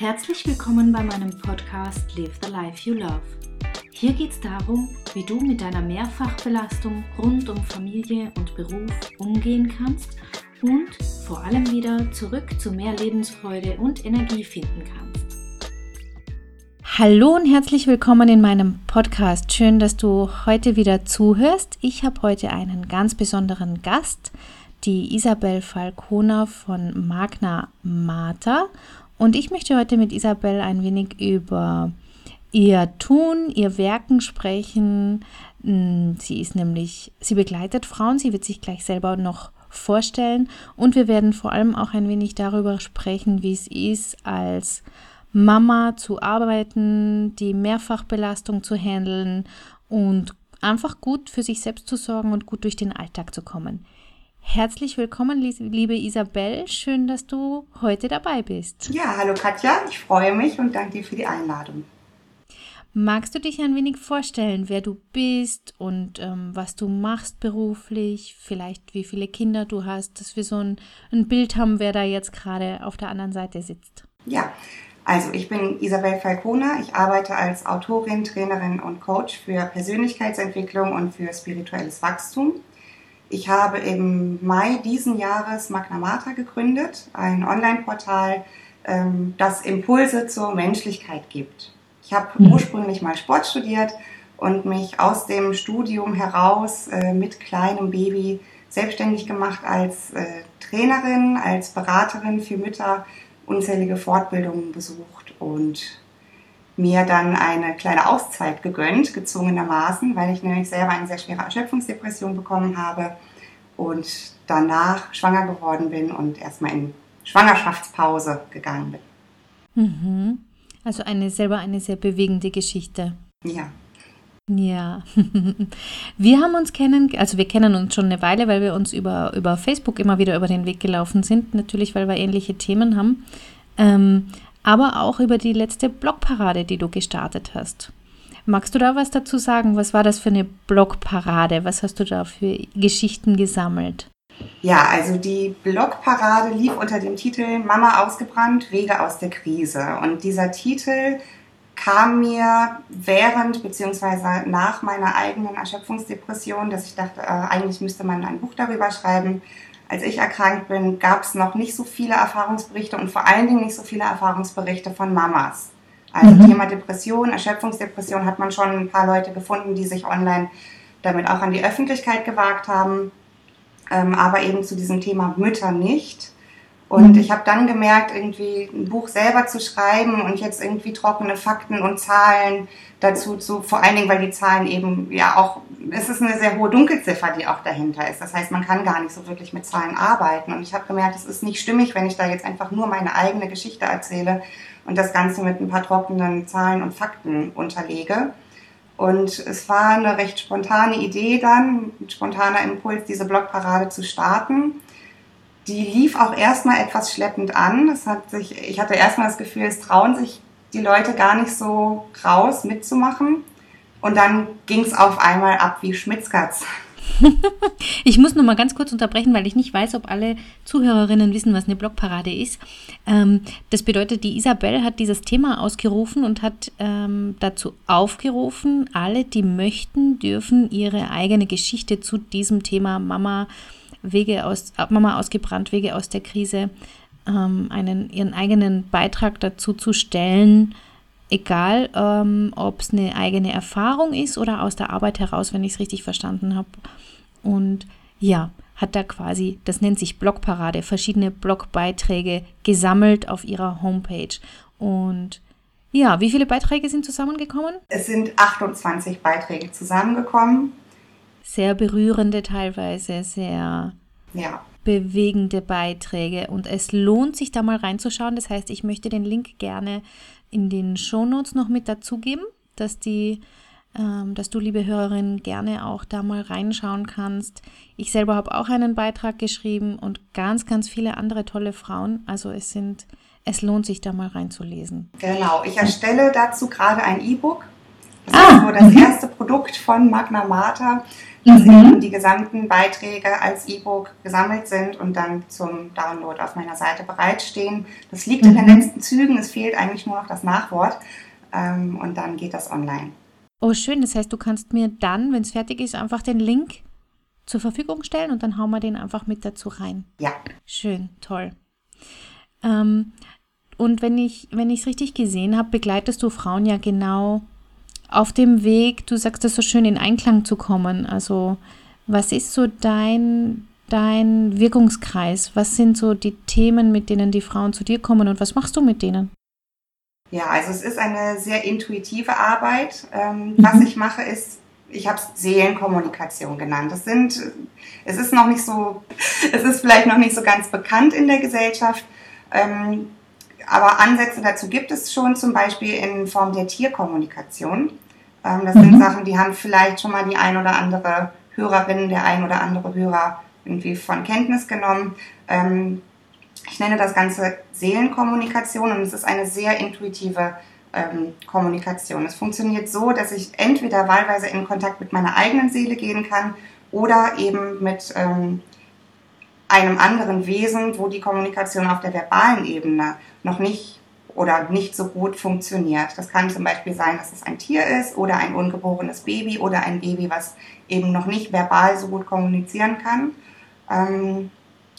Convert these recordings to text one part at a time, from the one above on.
Herzlich willkommen bei meinem Podcast Live the Life You Love. Hier geht es darum, wie du mit deiner Mehrfachbelastung rund um Familie und Beruf umgehen kannst und vor allem wieder zurück zu mehr Lebensfreude und Energie finden kannst. Hallo und herzlich willkommen in meinem Podcast. Schön, dass du heute wieder zuhörst. Ich habe heute einen ganz besonderen Gast, die Isabel Falcona von Magna Mater. Und ich möchte heute mit Isabel ein wenig über ihr Tun, ihr Werken sprechen. Hm, sie ist nämlich, sie begleitet Frauen, sie wird sich gleich selber noch vorstellen und wir werden vor allem auch ein wenig darüber sprechen, wie es ist, als Mama zu arbeiten, die Mehrfachbelastung zu handeln und einfach gut für sich selbst zu sorgen und gut durch den Alltag zu kommen. Herzlich willkommen, liebe Isabel. Schön, dass du heute dabei bist. Ja, hallo Katja. Ich freue mich und danke dir für die Einladung. Magst du dich ein wenig vorstellen, wer du bist und ähm, was du machst beruflich? Vielleicht wie viele Kinder du hast, dass wir so ein, ein Bild haben, wer da jetzt gerade auf der anderen Seite sitzt. Ja, also ich bin Isabel Falcona. Ich arbeite als Autorin, Trainerin und Coach für Persönlichkeitsentwicklung und für spirituelles Wachstum. Ich habe im Mai diesen Jahres Magna Mater gegründet, ein Online-Portal, ähm, das Impulse zur Menschlichkeit gibt. Ich habe mhm. ursprünglich mal Sport studiert und mich aus dem Studium heraus äh, mit kleinem Baby selbstständig gemacht als äh, Trainerin, als Beraterin für Mütter, unzählige Fortbildungen besucht und mir dann eine kleine Auszeit gegönnt, gezwungenermaßen, weil ich nämlich selber eine sehr schwere Erschöpfungsdepression bekommen habe und danach schwanger geworden bin und erstmal in Schwangerschaftspause gegangen bin. Mhm. Also eine selber eine sehr bewegende Geschichte. Ja. Ja, wir haben uns kennen, also wir kennen uns schon eine Weile, weil wir uns über, über Facebook immer wieder über den Weg gelaufen sind, natürlich, weil wir ähnliche Themen haben. Ähm, aber auch über die letzte Blogparade, die du gestartet hast. Magst du da was dazu sagen? Was war das für eine Blogparade? Was hast du da für Geschichten gesammelt? Ja, also die Blogparade lief unter dem Titel Mama ausgebrannt, Wege aus der Krise. Und dieser Titel kam mir während bzw. nach meiner eigenen Erschöpfungsdepression, dass ich dachte, äh, eigentlich müsste man ein Buch darüber schreiben, als ich erkrankt bin, gab es noch nicht so viele Erfahrungsberichte und vor allen Dingen nicht so viele Erfahrungsberichte von Mamas. Also mhm. Thema Depression, Erschöpfungsdepression hat man schon ein paar Leute gefunden, die sich online damit auch an die Öffentlichkeit gewagt haben, ähm, aber eben zu diesem Thema Mütter nicht. Und mhm. ich habe dann gemerkt, irgendwie ein Buch selber zu schreiben und jetzt irgendwie trockene Fakten und Zahlen dazu zu, vor allen Dingen, weil die Zahlen eben ja auch, es ist eine sehr hohe Dunkelziffer, die auch dahinter ist. Das heißt, man kann gar nicht so wirklich mit Zahlen arbeiten. Und ich habe gemerkt, es ist nicht stimmig, wenn ich da jetzt einfach nur meine eigene Geschichte erzähle und das Ganze mit ein paar trockenen Zahlen und Fakten unterlege. Und es war eine recht spontane Idee dann, ein spontaner Impuls, diese Blogparade zu starten die lief auch erstmal etwas schleppend an. Das hat sich, ich hatte erstmal das Gefühl, es trauen sich die Leute gar nicht so raus mitzumachen. Und dann ging es auf einmal ab wie Schmitzkatz. ich muss noch mal ganz kurz unterbrechen, weil ich nicht weiß, ob alle Zuhörerinnen wissen, was eine Blogparade ist. Ähm, das bedeutet, die Isabel hat dieses Thema ausgerufen und hat ähm, dazu aufgerufen, alle, die möchten, dürfen ihre eigene Geschichte zu diesem Thema Mama Wege aus, Mama ausgebrannt, Wege aus der Krise, ähm, einen, ihren eigenen Beitrag dazu zu stellen, egal ähm, ob es eine eigene Erfahrung ist oder aus der Arbeit heraus, wenn ich es richtig verstanden habe. Und ja, hat da quasi, das nennt sich Blogparade, verschiedene Blogbeiträge gesammelt auf ihrer Homepage. Und ja, wie viele Beiträge sind zusammengekommen? Es sind 28 Beiträge zusammengekommen sehr berührende teilweise, sehr ja. bewegende Beiträge. Und es lohnt sich da mal reinzuschauen. Das heißt, ich möchte den Link gerne in den Shownotes noch mit dazugeben, dass die ähm, dass du, liebe Hörerin, gerne auch da mal reinschauen kannst. Ich selber habe auch einen Beitrag geschrieben und ganz, ganz viele andere tolle Frauen. Also es sind, es lohnt sich da mal reinzulesen. Genau, ich erstelle dazu gerade ein E-Book Das ah, ist so das mhm. erste Produkt von Magna Mater, dass mhm. eben die gesamten Beiträge als E-Book gesammelt sind und dann zum Download auf meiner Seite bereitstehen. Das liegt mhm. in den mhm. letzten Zügen, es fehlt eigentlich nur noch das Nachwort ähm, und dann geht das online. Oh, schön. Das heißt, du kannst mir dann, wenn es fertig ist, einfach den Link zur Verfügung stellen und dann hauen wir den einfach mit dazu rein. Ja. Schön, toll. Ähm, und wenn ich wenn es richtig gesehen habe, begleitest du Frauen ja genau auf dem Weg, du sagst das so schön, in Einklang zu kommen. Also was ist so dein, dein Wirkungskreis? Was sind so die Themen, mit denen die Frauen zu dir kommen und was machst du mit denen? Ja, also es ist eine sehr intuitive Arbeit. Ähm, mhm. Was ich mache, ist, ich habe es Seelenkommunikation genannt. Das sind, es ist noch nicht so, es ist vielleicht noch nicht so ganz bekannt in der Gesellschaft. Ähm, aber Ansätze dazu gibt es schon, zum Beispiel in Form der Tierkommunikation. Ähm, das mhm. sind Sachen, die haben vielleicht schon mal die ein oder andere Hörerin, der ein oder andere Hörer irgendwie von Kenntnis genommen. Ähm, ich nenne das Ganze Seelenkommunikation und es ist eine sehr intuitive ähm, Kommunikation. Es funktioniert so, dass ich entweder wahlweise in Kontakt mit meiner eigenen Seele gehen kann oder eben mit ähm, einem anderen Wesen, wo die Kommunikation auf der verbalen Ebene noch nicht oder nicht so gut funktioniert. Das kann zum Beispiel sein, dass es ein Tier ist oder ein ungeborenes Baby oder ein Baby, was eben noch nicht verbal so gut kommunizieren kann. Ähm,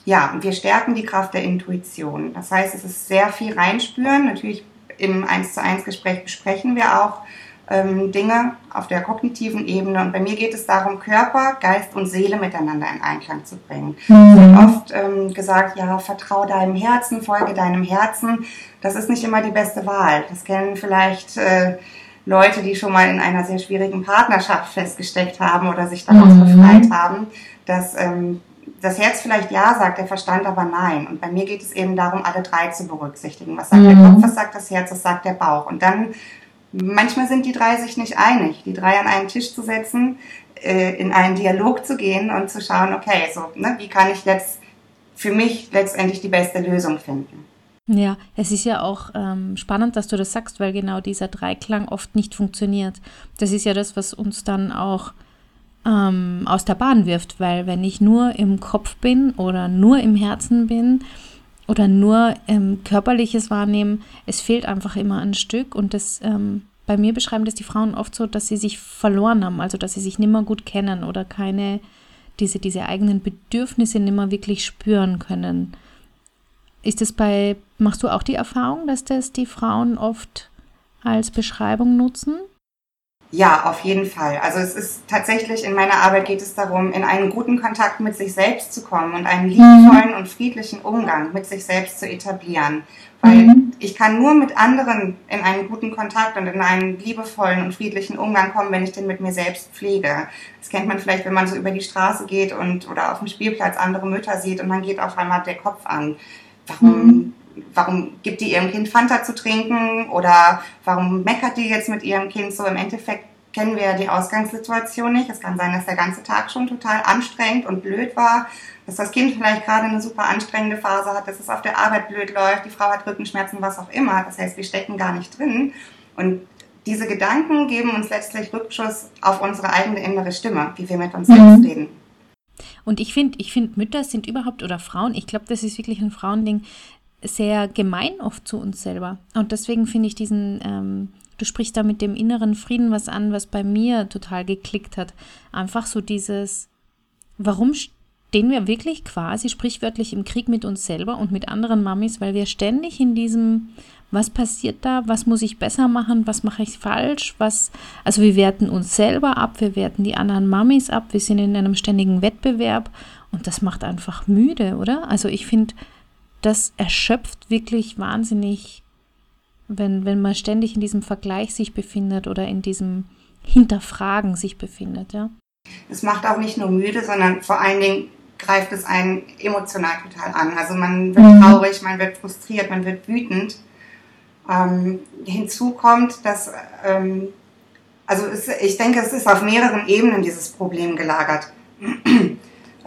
ja, wir stärken die Kraft der Intuition. Das heißt, es ist sehr viel reinspüren. Natürlich im 1 zu 1 Gespräch besprechen wir auch ähm, Dinge auf der kognitiven Ebene. Und bei mir geht es darum, Körper, Geist und Seele miteinander in Einklang zu bringen. Mhm. Es wird oft ähm, gesagt, ja, vertrau deinem Herzen, folge deinem Herzen. Das ist nicht immer die beste Wahl. Das kennen vielleicht äh, Leute, die schon mal in einer sehr schwierigen Partnerschaft festgesteckt haben oder sich daraus mhm. befreit haben, dass ähm, das Herz vielleicht ja sagt, der Verstand aber nein. Und bei mir geht es eben darum, alle drei zu berücksichtigen. Was sagt mhm. der Kopf, was sagt das Herz, was sagt der Bauch? Und dann Manchmal sind die drei sich nicht einig, die drei an einen Tisch zu setzen, äh, in einen Dialog zu gehen und zu schauen, okay, so, ne, wie kann ich jetzt für mich letztendlich die beste Lösung finden. Ja, es ist ja auch ähm, spannend, dass du das sagst, weil genau dieser Dreiklang oft nicht funktioniert. Das ist ja das, was uns dann auch ähm, aus der Bahn wirft, weil wenn ich nur im Kopf bin oder nur im Herzen bin oder nur ähm, körperliches Wahrnehmen, es fehlt einfach immer ein Stück und das ähm, bei mir beschreiben das die Frauen oft so, dass sie sich verloren haben, also dass sie sich nicht mehr gut kennen oder keine, diese, diese eigenen Bedürfnisse nicht mehr wirklich spüren können. Ist das bei, machst du auch die Erfahrung, dass das die Frauen oft als Beschreibung nutzen? Ja, auf jeden Fall. Also es ist tatsächlich in meiner Arbeit geht es darum, in einen guten Kontakt mit sich selbst zu kommen und einen liebevollen und friedlichen Umgang mit sich selbst zu etablieren. Weil mhm. ich kann nur mit anderen in einen guten Kontakt und in einen liebevollen und friedlichen Umgang kommen, wenn ich den mit mir selbst pflege. Das kennt man vielleicht, wenn man so über die Straße geht und oder auf dem Spielplatz andere Mütter sieht und dann geht auf einmal der Kopf an. Warum mhm warum gibt die ihrem Kind Fanta zu trinken oder warum meckert die jetzt mit ihrem Kind so? Im Endeffekt kennen wir ja die Ausgangssituation nicht. Es kann sein, dass der ganze Tag schon total anstrengend und blöd war, dass das Kind vielleicht gerade eine super anstrengende Phase hat, dass es auf der Arbeit blöd läuft, die Frau hat Rückenschmerzen, was auch immer. Das heißt, wir stecken gar nicht drin. Und diese Gedanken geben uns letztlich Rückschuss auf unsere eigene innere Stimme, wie wir mit uns selbst mhm. reden. Und ich finde, ich finde, Mütter sind überhaupt oder Frauen, ich glaube, das ist wirklich ein Frauending, sehr gemein oft zu uns selber. Und deswegen finde ich diesen, ähm, du sprichst da mit dem inneren Frieden was an, was bei mir total geklickt hat. Einfach so dieses, warum stehen wir wirklich quasi sprichwörtlich im Krieg mit uns selber und mit anderen Mamis, weil wir ständig in diesem, was passiert da, was muss ich besser machen, was mache ich falsch, was, also wir werten uns selber ab, wir werten die anderen Mamis ab, wir sind in einem ständigen Wettbewerb und das macht einfach müde, oder? Also ich finde, das erschöpft wirklich wahnsinnig, wenn, wenn man ständig in diesem Vergleich sich befindet oder in diesem Hinterfragen sich befindet, ja. Es macht auch nicht nur müde, sondern vor allen Dingen greift es einen emotional total an. Also man wird mhm. traurig, man wird frustriert, man wird wütend. Ähm, hinzu kommt, dass, ähm, also es, ich denke, es ist auf mehreren Ebenen dieses Problem gelagert.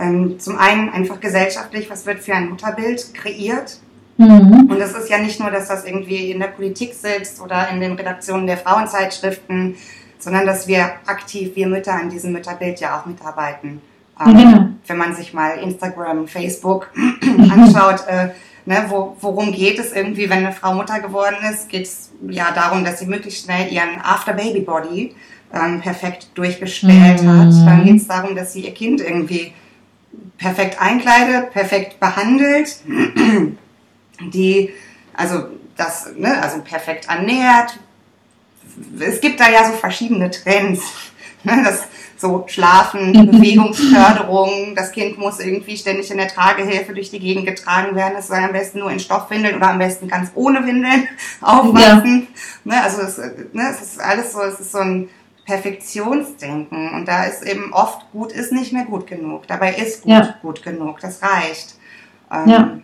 Ähm, zum einen einfach gesellschaftlich, was wird für ein Mutterbild kreiert? Mhm. Und das ist ja nicht nur, dass das irgendwie in der Politik sitzt oder in den Redaktionen der Frauenzeitschriften, sondern dass wir aktiv, wir Mütter an diesem Mütterbild ja auch mitarbeiten. Ähm, genau. Wenn man sich mal Instagram, Facebook anschaut, äh, ne, wo, worum geht es irgendwie, wenn eine Frau Mutter geworden ist, geht es ja darum, dass sie möglichst schnell ihren After-Baby-Body ähm, perfekt durchgestellt mhm. hat. Dann geht es darum, dass sie ihr Kind irgendwie perfekt einkleidet, perfekt behandelt, die, also das, ne, also perfekt ernährt. Es gibt da ja so verschiedene Trends. Ne, das so Schlafen, Bewegungsförderung, das Kind muss irgendwie ständig in der Tragehilfe durch die Gegend getragen werden. Es soll am besten nur in Stoffwindeln oder am besten ganz ohne Windeln aufwachsen. Ja. Ne, also es, ne, es ist alles so, es ist so ein Perfektionsdenken und da ist eben oft gut ist nicht mehr gut genug. Dabei ist gut ja. gut genug, das reicht. Ähm, ja.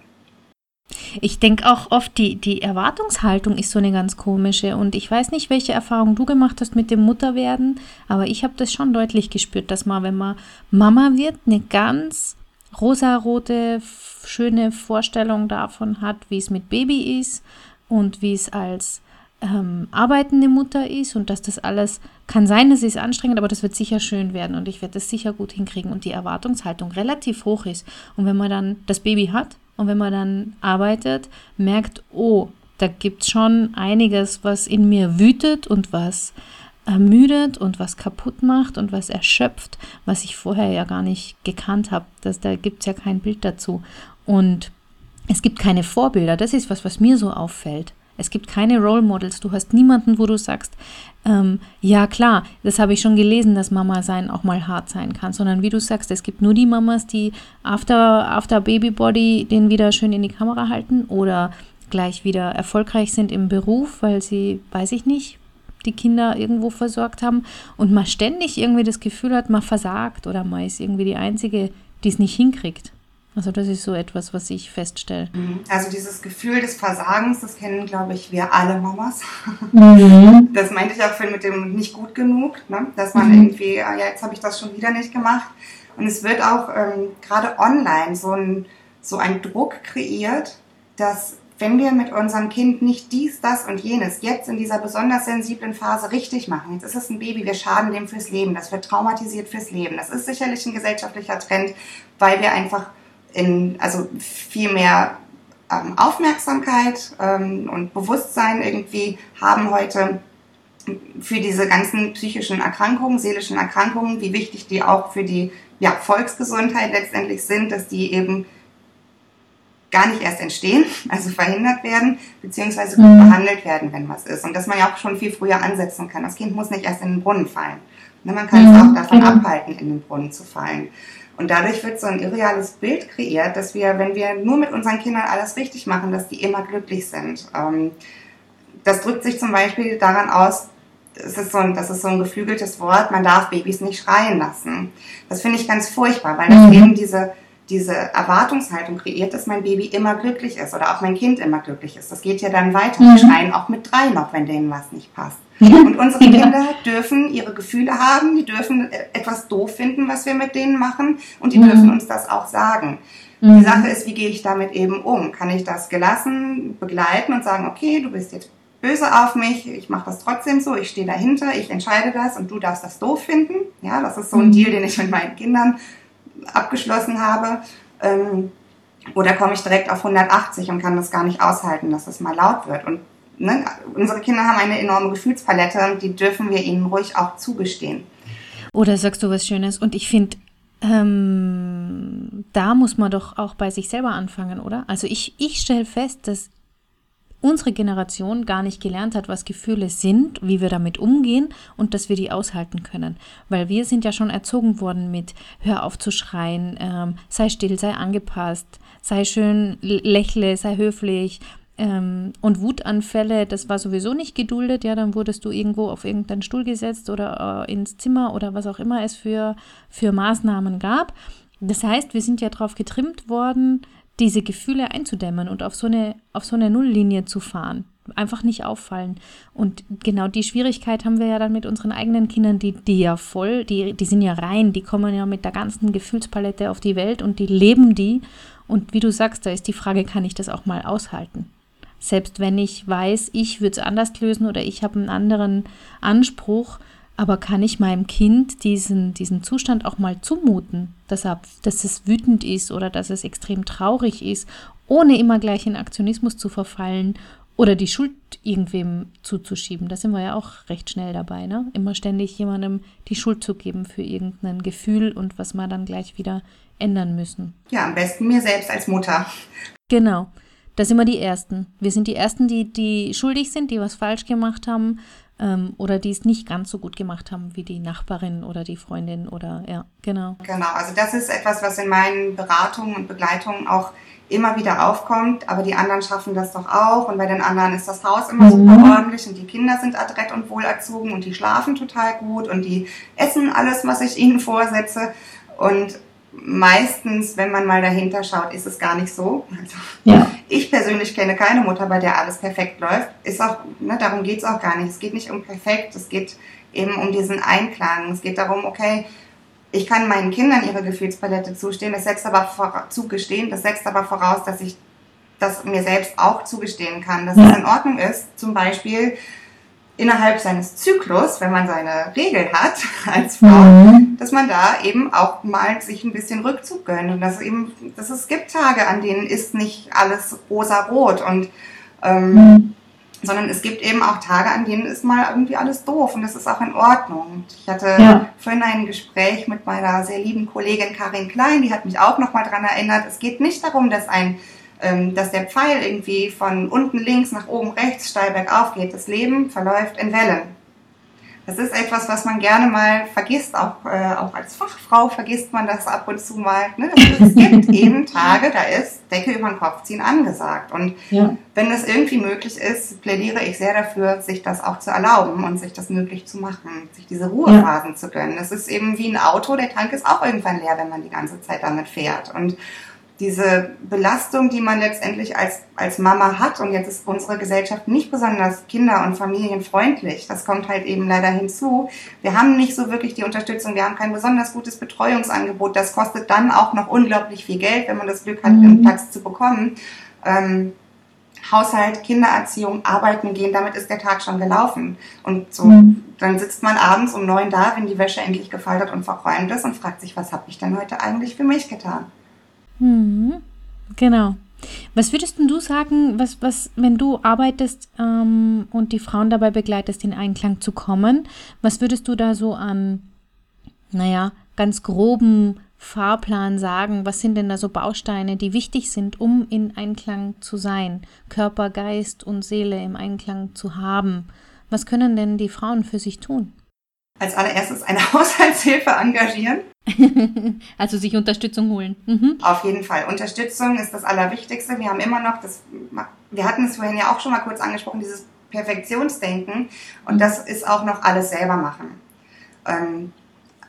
Ich denke auch oft, die, die Erwartungshaltung ist so eine ganz komische. Und ich weiß nicht, welche Erfahrung du gemacht hast mit dem Mutterwerden, aber ich habe das schon deutlich gespürt, dass man, wenn man Mama wird, eine ganz rosarote, schöne Vorstellung davon hat, wie es mit Baby ist und wie es als ähm, arbeitende Mutter ist und dass das alles kann sein, es ist anstrengend, aber das wird sicher schön werden und ich werde das sicher gut hinkriegen und die Erwartungshaltung relativ hoch ist. Und wenn man dann das Baby hat und wenn man dann arbeitet, merkt, oh, da gibt es schon einiges, was in mir wütet und was ermüdet und was kaputt macht und was erschöpft, was ich vorher ja gar nicht gekannt habe. Da gibt es ja kein Bild dazu. Und es gibt keine Vorbilder. Das ist was, was mir so auffällt. Es gibt keine Role Models. Du hast niemanden, wo du sagst, ähm, ja klar, das habe ich schon gelesen, dass Mama sein auch mal hart sein kann, sondern wie du sagst, es gibt nur die Mamas, die after, after Baby Body den wieder schön in die Kamera halten oder gleich wieder erfolgreich sind im Beruf, weil sie, weiß ich nicht, die Kinder irgendwo versorgt haben und man ständig irgendwie das Gefühl hat, man versagt oder man ist irgendwie die Einzige, die es nicht hinkriegt. Also das ist so etwas, was ich feststelle. Mhm. Also dieses Gefühl des Versagens, das kennen, glaube ich, wir alle Mamas. Mhm. Das meinte ich auch vorhin mit dem nicht gut genug, ne? dass man mhm. irgendwie, ah, ja, jetzt habe ich das schon wieder nicht gemacht. Und es wird auch ähm, gerade online so ein, so ein Druck kreiert, dass wenn wir mit unserem Kind nicht dies, das und jenes jetzt in dieser besonders sensiblen Phase richtig machen, jetzt ist es ein Baby, wir schaden dem fürs Leben, das wird traumatisiert fürs Leben. Das ist sicherlich ein gesellschaftlicher Trend, weil wir einfach in, also viel mehr ähm, Aufmerksamkeit ähm, und Bewusstsein irgendwie haben heute für diese ganzen psychischen Erkrankungen, seelischen Erkrankungen, wie wichtig die auch für die ja, Volksgesundheit letztendlich sind, dass die eben gar nicht erst entstehen, also verhindert werden, beziehungsweise gut mhm. behandelt werden, wenn was ist. Und dass man ja auch schon viel früher ansetzen kann. Das Kind muss nicht erst in den Brunnen fallen. Ne, man kann mhm. es auch davon mhm. abhalten, in den Brunnen zu fallen. Und dadurch wird so ein irreales Bild kreiert, dass wir, wenn wir nur mit unseren Kindern alles richtig machen, dass die immer glücklich sind. Ähm, das drückt sich zum Beispiel daran aus, das ist, so ein, das ist so ein geflügeltes Wort, man darf Babys nicht schreien lassen. Das finde ich ganz furchtbar, weil das mhm. eben diese, diese Erwartungshaltung kreiert, dass mein Baby immer glücklich ist oder auch mein Kind immer glücklich ist. Das geht ja dann weiter. Mhm. Die schreien auch mit drei noch, wenn denen was nicht passt. Und unsere Kinder dürfen ihre Gefühle haben, die dürfen äh, etwas doof finden, was wir mit denen machen und die mhm. dürfen uns das auch sagen. Mhm. Die Sache ist, wie gehe ich damit eben um? Kann ich das gelassen begleiten und sagen, okay, du bist jetzt böse auf mich, ich mache das trotzdem so, ich stehe dahinter, ich entscheide das und du darfst das doof finden. Ja, das ist so ein mhm. Deal, den ich mit meinen Kindern abgeschlossen habe. Ähm, oder komme ich direkt auf 180 und kann das gar nicht aushalten, dass es mal laut wird. Und ne, unsere Kinder haben eine enorme Gefühlspalette und die dürfen wir ihnen ruhig auch zugestehen. Oder sagst du was Schönes? Und ich finde, ähm, da muss man doch auch bei sich selber anfangen, oder? Also ich, ich stelle fest, dass unsere Generation gar nicht gelernt hat, was Gefühle sind, wie wir damit umgehen und dass wir die aushalten können. Weil wir sind ja schon erzogen worden mit, hör auf zu schreien, ähm, sei still, sei angepasst, sei schön, lächle, sei höflich, ähm, und Wutanfälle, das war sowieso nicht geduldet. Ja, dann wurdest du irgendwo auf irgendeinen Stuhl gesetzt oder äh, ins Zimmer oder was auch immer es für, für Maßnahmen gab. Das heißt, wir sind ja darauf getrimmt worden, diese Gefühle einzudämmen und auf so eine, auf so eine Nulllinie zu fahren. Einfach nicht auffallen. Und genau die Schwierigkeit haben wir ja dann mit unseren eigenen Kindern, die, die ja voll, die, die sind ja rein, die kommen ja mit der ganzen Gefühlspalette auf die Welt und die leben die. Und wie du sagst, da ist die Frage, kann ich das auch mal aushalten? Selbst wenn ich weiß, ich würde es anders lösen oder ich habe einen anderen Anspruch, aber kann ich meinem Kind diesen, diesen Zustand auch mal zumuten, dass, er, dass es wütend ist oder dass es extrem traurig ist, ohne immer gleich in Aktionismus zu verfallen oder die Schuld irgendwem zuzuschieben. Da sind wir ja auch recht schnell dabei, ne? Immer ständig jemandem die Schuld zu geben für irgendein Gefühl und was wir dann gleich wieder ändern müssen. Ja, am besten mir selbst als Mutter. Genau. Da sind wir die Ersten. Wir sind die Ersten, die, die schuldig sind, die was falsch gemacht haben ähm, oder die es nicht ganz so gut gemacht haben wie die Nachbarin oder die Freundin oder ja, genau. Genau, also das ist etwas, was in meinen Beratungen und Begleitungen auch immer wieder aufkommt, aber die anderen schaffen das doch auch und bei den anderen ist das Haus immer mhm. super ordentlich und die Kinder sind adrett und wohlerzogen und die schlafen total gut und die essen alles, was ich ihnen vorsetze und meistens, wenn man mal dahinter schaut, ist es gar nicht so. Also, ja. Ich persönlich kenne keine Mutter, bei der alles perfekt läuft. Ist auch, ne, darum geht's auch gar nicht. Es geht nicht um perfekt, es geht eben um diesen Einklang. Es geht darum, okay, ich kann meinen Kindern ihre Gefühlspalette zustehen, das setzt aber vor, zugestehen, das setzt aber voraus, dass ich das mir selbst auch zugestehen kann, dass ja. es in Ordnung ist, zum Beispiel innerhalb seines Zyklus, wenn man seine Regel hat als Frau, mhm. dass man da eben auch mal sich ein bisschen Rückzug gönnt und dass eben, dass es gibt Tage, an denen ist nicht alles rosa-rot und ähm, mhm. sondern es gibt eben auch Tage, an denen ist mal irgendwie alles doof und das ist auch in Ordnung. Ich hatte ja. vorhin ein Gespräch mit meiner sehr lieben Kollegin Karin Klein, die hat mich auch nochmal dran erinnert. Es geht nicht darum, dass ein dass der Pfeil irgendwie von unten links nach oben rechts steil bergauf geht. Das Leben verläuft in Wellen. Das ist etwas, was man gerne mal vergisst, auch, äh, auch als Fachfrau vergisst man das ab und zu mal. Ne? Es gibt eben Tage, da ist Decke über den Kopf ziehen angesagt. Und ja. wenn das irgendwie möglich ist, plädiere ich sehr dafür, sich das auch zu erlauben und sich das möglich zu machen, sich diese Ruhephasen ja. zu gönnen. Das ist eben wie ein Auto, der Tank ist auch irgendwann leer, wenn man die ganze Zeit damit fährt. Und diese Belastung, die man letztendlich als, als Mama hat, und jetzt ist unsere Gesellschaft nicht besonders kinder- und familienfreundlich, das kommt halt eben leider hinzu. Wir haben nicht so wirklich die Unterstützung, wir haben kein besonders gutes Betreuungsangebot, das kostet dann auch noch unglaublich viel Geld, wenn man das Glück hat, mhm. einen Platz zu bekommen. Ähm, Haushalt, Kindererziehung, arbeiten gehen, damit ist der Tag schon gelaufen. Und so, mhm. dann sitzt man abends um neun da, wenn die Wäsche endlich gefaltet und verräumt ist und fragt sich, was habe ich denn heute eigentlich für mich getan? Mhm. Genau. Was würdest du sagen, was, was, wenn du arbeitest ähm, und die Frauen dabei begleitest, in Einklang zu kommen, was würdest du da so an, naja, ganz groben Fahrplan sagen? Was sind denn da so Bausteine, die wichtig sind, um in Einklang zu sein, Körper, Geist und Seele im Einklang zu haben? Was können denn die Frauen für sich tun? Als allererstes eine Haushaltshilfe engagieren. also sich Unterstützung holen. Mhm. Auf jeden Fall. Unterstützung ist das Allerwichtigste. Wir haben immer noch das, wir hatten es vorhin ja auch schon mal kurz angesprochen, dieses Perfektionsdenken. Und mhm. das ist auch noch alles selber machen. Ähm,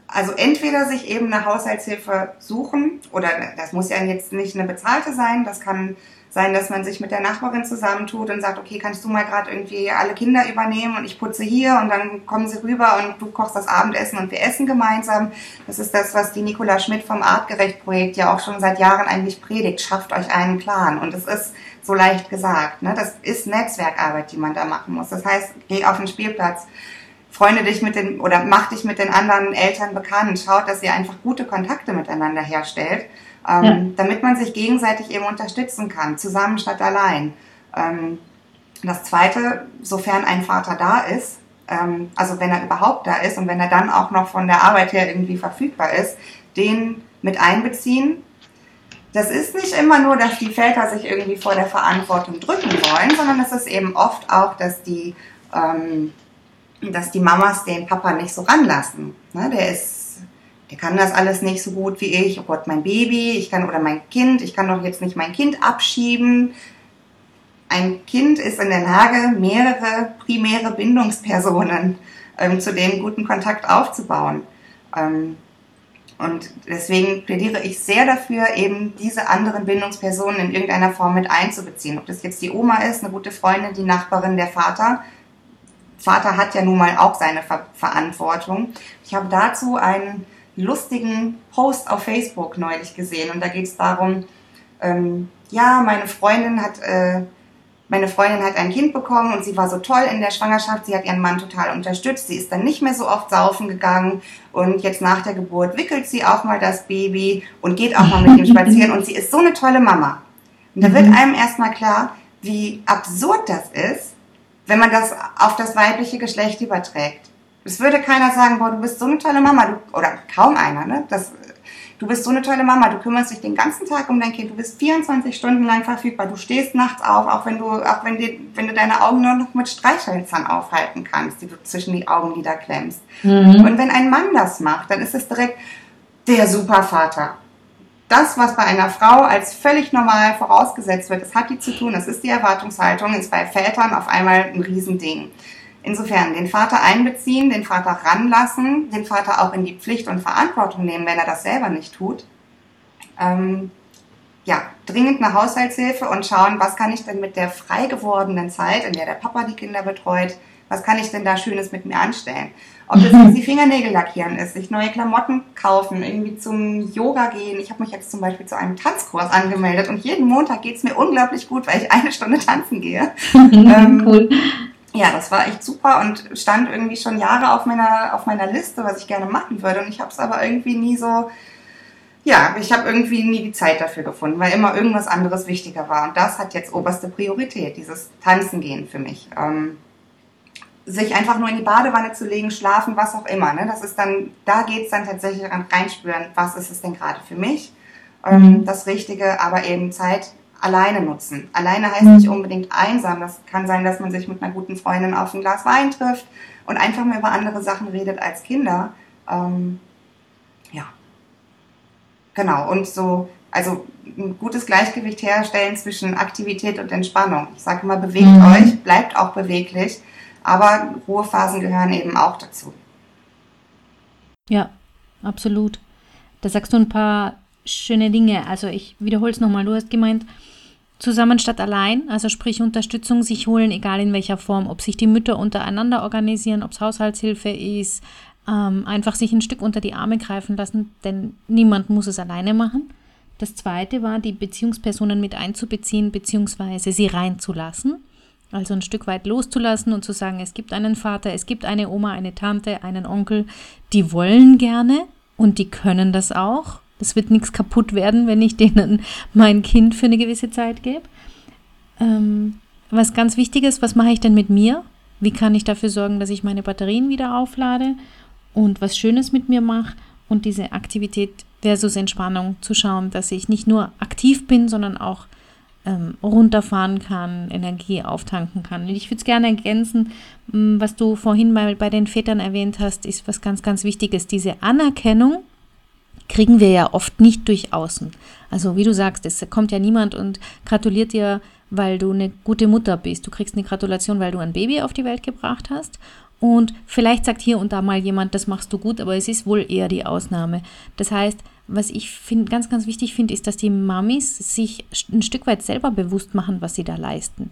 also entweder sich eben eine Haushaltshilfe suchen, oder das muss ja jetzt nicht eine bezahlte sein, das kann sein, dass man sich mit der Nachbarin zusammentut und sagt, okay, kannst du mal gerade irgendwie alle Kinder übernehmen und ich putze hier und dann kommen sie rüber und du kochst das Abendessen und wir essen gemeinsam. Das ist das, was die Nicola Schmidt vom Artgerecht-Projekt ja auch schon seit Jahren eigentlich predigt. Schafft euch einen Plan. Und es ist so leicht gesagt. Ne? Das ist Netzwerkarbeit, die man da machen muss. Das heißt, geh auf den Spielplatz, freunde dich mit den oder mach dich mit den anderen Eltern bekannt, schaut, dass ihr einfach gute Kontakte miteinander herstellt ähm, ja. damit man sich gegenseitig eben unterstützen kann, zusammen statt allein. Ähm, das Zweite, sofern ein Vater da ist, ähm, also wenn er überhaupt da ist und wenn er dann auch noch von der Arbeit her irgendwie verfügbar ist, den mit einbeziehen. Das ist nicht immer nur, dass die Väter sich irgendwie vor der Verantwortung drücken wollen, sondern es ist eben oft auch, dass die, ähm, dass die Mamas den Papa nicht so ranlassen. Ne? Der ist der kann das alles nicht so gut wie ich. Oh Gott, mein Baby, ich kann oder mein Kind, ich kann doch jetzt nicht mein Kind abschieben. Ein Kind ist in der Lage, mehrere primäre Bindungspersonen ähm, zu dem guten Kontakt aufzubauen. Ähm, und deswegen plädiere ich sehr dafür, eben diese anderen Bindungspersonen in irgendeiner Form mit einzubeziehen. Ob das jetzt die Oma ist, eine gute Freundin, die Nachbarin, der Vater. Vater hat ja nun mal auch seine Ver Verantwortung. Ich habe dazu einen lustigen Post auf Facebook neulich gesehen und da geht es darum, ähm, ja, meine Freundin hat, äh, meine Freundin hat ein Kind bekommen und sie war so toll in der Schwangerschaft. Sie hat ihren Mann total unterstützt. Sie ist dann nicht mehr so oft saufen gegangen. Und jetzt nach der Geburt wickelt sie auch mal das Baby und geht auch mal mit ihm spazieren. Und sie ist so eine tolle Mama. Und da wird mhm. einem erstmal klar, wie absurd das ist, wenn man das auf das weibliche Geschlecht überträgt. Es würde keiner sagen, boah, du bist so eine tolle Mama. Du, oder kaum einer, ne? Das Du bist so eine tolle Mama, du kümmerst dich den ganzen Tag um dein Kind, du bist 24 Stunden lang verfügbar, du stehst nachts auf, auch wenn du, auch wenn, dir, wenn du deine Augen nur noch mit Streichhölzern aufhalten kannst, die du zwischen die Augenlider klemmst. Mhm. Und wenn ein Mann das macht, dann ist es direkt der Supervater. Das, was bei einer Frau als völlig normal vorausgesetzt wird, das hat die zu tun, das ist die Erwartungshaltung, ist bei Vätern auf einmal ein Riesending. Insofern den Vater einbeziehen, den Vater ranlassen, den Vater auch in die Pflicht und Verantwortung nehmen, wenn er das selber nicht tut. Ähm, ja, dringend eine Haushaltshilfe und schauen, was kann ich denn mit der frei gewordenen Zeit, in der der Papa die Kinder betreut, was kann ich denn da Schönes mit mir anstellen? Ob das jetzt die Fingernägel lackieren ist, sich neue Klamotten kaufen, irgendwie zum Yoga gehen. Ich habe mich jetzt zum Beispiel zu einem Tanzkurs angemeldet und jeden Montag geht's mir unglaublich gut, weil ich eine Stunde tanzen gehe. ähm, cool ja, das war echt super und stand irgendwie schon Jahre auf meiner, auf meiner Liste, was ich gerne machen würde. Und ich habe es aber irgendwie nie so, ja, ich habe irgendwie nie die Zeit dafür gefunden, weil immer irgendwas anderes wichtiger war. Und das hat jetzt oberste Priorität, dieses Tanzen gehen für mich. Ähm, sich einfach nur in die Badewanne zu legen, schlafen, was auch immer. Ne? Das ist dann, da geht's dann tatsächlich an reinspüren, was ist es denn gerade für mich. Ähm, mhm. Das Richtige, aber eben Zeit alleine nutzen. Alleine heißt nicht unbedingt einsam. Das kann sein, dass man sich mit einer guten Freundin auf ein Glas Wein trifft und einfach mal über andere Sachen redet als Kinder. Ähm, ja. Genau. Und so, also ein gutes Gleichgewicht herstellen zwischen Aktivität und Entspannung. Ich sage immer, bewegt mhm. euch, bleibt auch beweglich, aber Ruhephasen gehören eben auch dazu. Ja, absolut. Da sagst du ein paar schöne Dinge. Also ich wiederhole es nochmal. Du hast gemeint, zusammen statt allein, also sprich Unterstützung sich holen, egal in welcher Form, ob sich die Mütter untereinander organisieren, ob es Haushaltshilfe ist, ähm, einfach sich ein Stück unter die Arme greifen lassen, denn niemand muss es alleine machen. Das zweite war, die Beziehungspersonen mit einzubeziehen, beziehungsweise sie reinzulassen. Also ein Stück weit loszulassen und zu sagen, es gibt einen Vater, es gibt eine Oma, eine Tante, einen Onkel, die wollen gerne und die können das auch es wird nichts kaputt werden, wenn ich denen mein Kind für eine gewisse Zeit gebe. Ähm, was ganz wichtig ist, was mache ich denn mit mir? Wie kann ich dafür sorgen, dass ich meine Batterien wieder auflade und was Schönes mit mir mache? Und diese Aktivität versus Entspannung zu schauen, dass ich nicht nur aktiv bin, sondern auch ähm, runterfahren kann, Energie auftanken kann. Und ich würde es gerne ergänzen, was du vorhin mal bei den Vätern erwähnt hast, ist was ganz, ganz Wichtiges, diese Anerkennung kriegen wir ja oft nicht durch außen. Also wie du sagst, es kommt ja niemand und gratuliert dir, weil du eine gute Mutter bist. Du kriegst eine Gratulation, weil du ein Baby auf die Welt gebracht hast. Und vielleicht sagt hier und da mal jemand, das machst du gut, aber es ist wohl eher die Ausnahme. Das heißt, was ich find, ganz, ganz wichtig finde, ist, dass die Mamis sich ein Stück weit selber bewusst machen, was sie da leisten.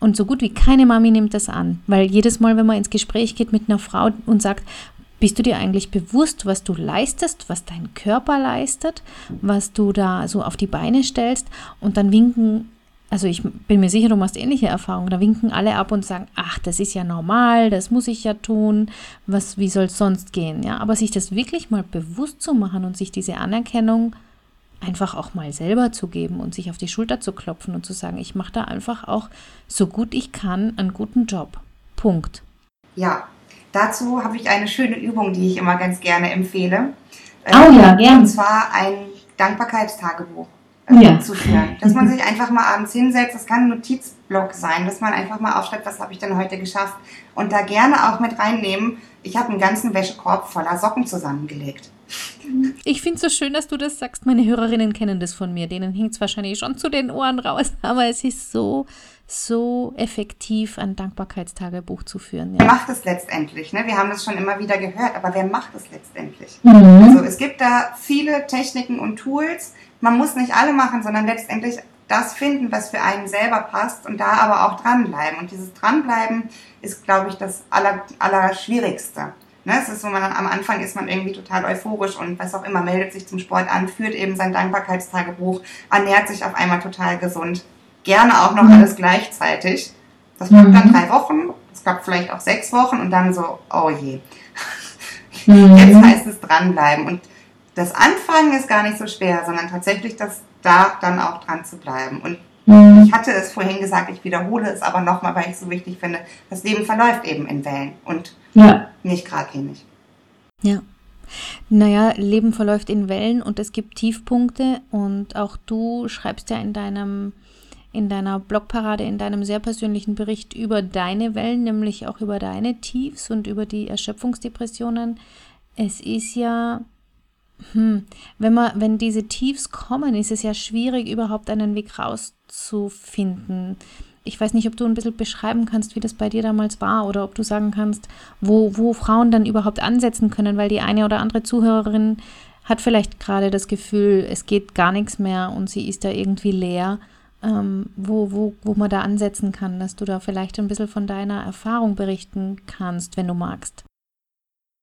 Und so gut wie keine Mami nimmt das an, weil jedes Mal, wenn man ins Gespräch geht mit einer Frau und sagt, bist du dir eigentlich bewusst, was du leistest, was dein Körper leistet, was du da so auf die Beine stellst? Und dann winken, also ich bin mir sicher, du machst ähnliche Erfahrungen, da winken alle ab und sagen, ach, das ist ja normal, das muss ich ja tun, was, wie soll es sonst gehen? Ja, aber sich das wirklich mal bewusst zu machen und sich diese Anerkennung einfach auch mal selber zu geben und sich auf die Schulter zu klopfen und zu sagen, ich mache da einfach auch so gut ich kann einen guten Job. Punkt. Ja, Dazu habe ich eine schöne Übung, die ich immer ganz gerne empfehle. Oh ja, ähm, gerne. Und zwar ein Dankbarkeitstagebuch äh, ja. zu führen. Dass man sich einfach mal abends hinsetzt, das kann ein Notizblock sein, dass man einfach mal aufschreibt, was habe ich denn heute geschafft. Und da gerne auch mit reinnehmen, ich habe einen ganzen Wäschekorb voller Socken zusammengelegt. Ich finde es so schön, dass du das sagst. Meine Hörerinnen kennen das von mir. Denen hängt es wahrscheinlich schon zu den Ohren raus. Aber es ist so so effektiv ein Dankbarkeitstagebuch zu führen. Ja. Wer macht es letztendlich? Ne? Wir haben das schon immer wieder gehört, aber wer macht es letztendlich? Mhm. Also es gibt da viele Techniken und Tools. Man muss nicht alle machen, sondern letztendlich das finden, was für einen selber passt und da aber auch dranbleiben. Und dieses Dranbleiben ist, glaube ich, das Aller, Allerschwierigste. Ne, es ist so, man am Anfang ist man irgendwie total euphorisch und was auch immer, meldet sich zum Sport an, führt eben sein Dankbarkeitstagebuch, ernährt sich auf einmal total gesund gerne auch noch mhm. alles gleichzeitig. Das klappt mhm. dann drei Wochen, das klappt vielleicht auch sechs Wochen und dann so, oh je. Mhm. Jetzt heißt es dranbleiben. Und das Anfangen ist gar nicht so schwer, sondern tatsächlich das da dann auch dran zu bleiben. Und mhm. ich hatte es vorhin gesagt, ich wiederhole es aber nochmal, weil ich es so wichtig finde. Das Leben verläuft eben in Wellen und ja. nicht geradlinig. Ja. Naja, Leben verläuft in Wellen und es gibt Tiefpunkte und auch du schreibst ja in deinem in deiner Blogparade, in deinem sehr persönlichen Bericht über deine Wellen, nämlich auch über deine Tiefs und über die Erschöpfungsdepressionen. Es ist ja, hm, wenn man, wenn diese Tiefs kommen, ist es ja schwierig, überhaupt einen Weg rauszufinden. Ich weiß nicht, ob du ein bisschen beschreiben kannst, wie das bei dir damals war oder ob du sagen kannst, wo, wo Frauen dann überhaupt ansetzen können, weil die eine oder andere Zuhörerin hat vielleicht gerade das Gefühl, es geht gar nichts mehr und sie ist da irgendwie leer ähm, wo, wo, wo man da ansetzen kann, dass du da vielleicht ein bisschen von deiner Erfahrung berichten kannst, wenn du magst.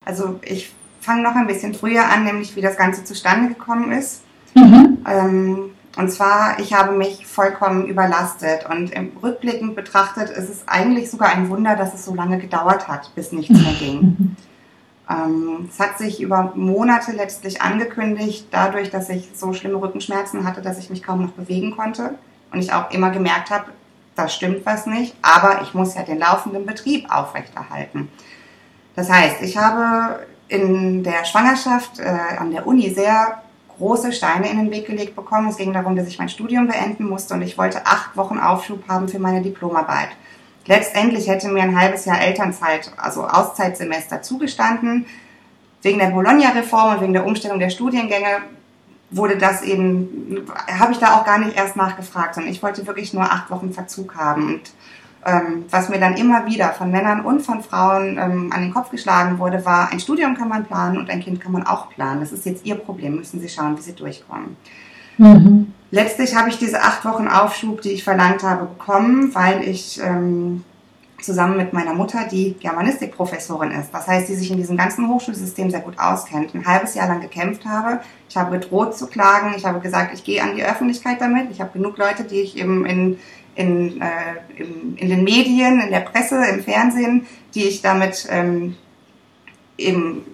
Also ich fange noch ein bisschen früher an, nämlich wie das Ganze zustande gekommen ist. Mhm. Ähm, und zwar, ich habe mich vollkommen überlastet und im Rückblickend betrachtet ist es eigentlich sogar ein Wunder, dass es so lange gedauert hat, bis nichts mehr ging. Ähm, es hat sich über Monate letztlich angekündigt, dadurch, dass ich so schlimme Rückenschmerzen hatte, dass ich mich kaum noch bewegen konnte und ich auch immer gemerkt habe, da stimmt was nicht, aber ich muss ja den laufenden Betrieb aufrechterhalten. Das heißt, ich habe in der Schwangerschaft äh, an der Uni sehr große Steine in den Weg gelegt bekommen. Es ging darum, dass ich mein Studium beenden musste und ich wollte acht Wochen Aufschub haben für meine Diplomarbeit. Letztendlich hätte mir ein halbes Jahr Elternzeit, also Auszeitsemester zugestanden. Wegen der Bologna-Reform und wegen der Umstellung der Studiengänge wurde das eben, habe ich da auch gar nicht erst nachgefragt, sondern ich wollte wirklich nur acht Wochen Verzug haben. Und ähm, was mir dann immer wieder von Männern und von Frauen ähm, an den Kopf geschlagen wurde, war, ein Studium kann man planen und ein Kind kann man auch planen. Das ist jetzt ihr Problem, müssen Sie schauen, wie Sie durchkommen. Mhm. Letztlich habe ich diese acht Wochen Aufschub, die ich verlangt habe, bekommen, weil ich ähm, zusammen mit meiner Mutter, die Germanistikprofessorin ist. Das heißt, die sich in diesem ganzen Hochschulsystem sehr gut auskennt. Ein halbes Jahr lang gekämpft habe. Ich habe gedroht zu klagen. Ich habe gesagt, ich gehe an die Öffentlichkeit damit. Ich habe genug Leute, die ich eben in, in, äh, in, in, den Medien, in der Presse, im Fernsehen, die ich damit ähm, eben,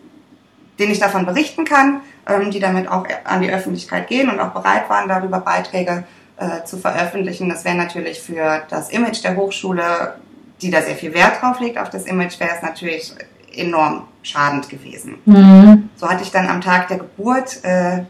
denen ich davon berichten kann, ähm, die damit auch an die Öffentlichkeit gehen und auch bereit waren, darüber Beiträge äh, zu veröffentlichen. Das wäre natürlich für das Image der Hochschule die da sehr viel Wert drauf legt, auf das Image, wäre es natürlich enorm schadend gewesen. Mhm. So hatte ich dann am Tag der Geburt äh,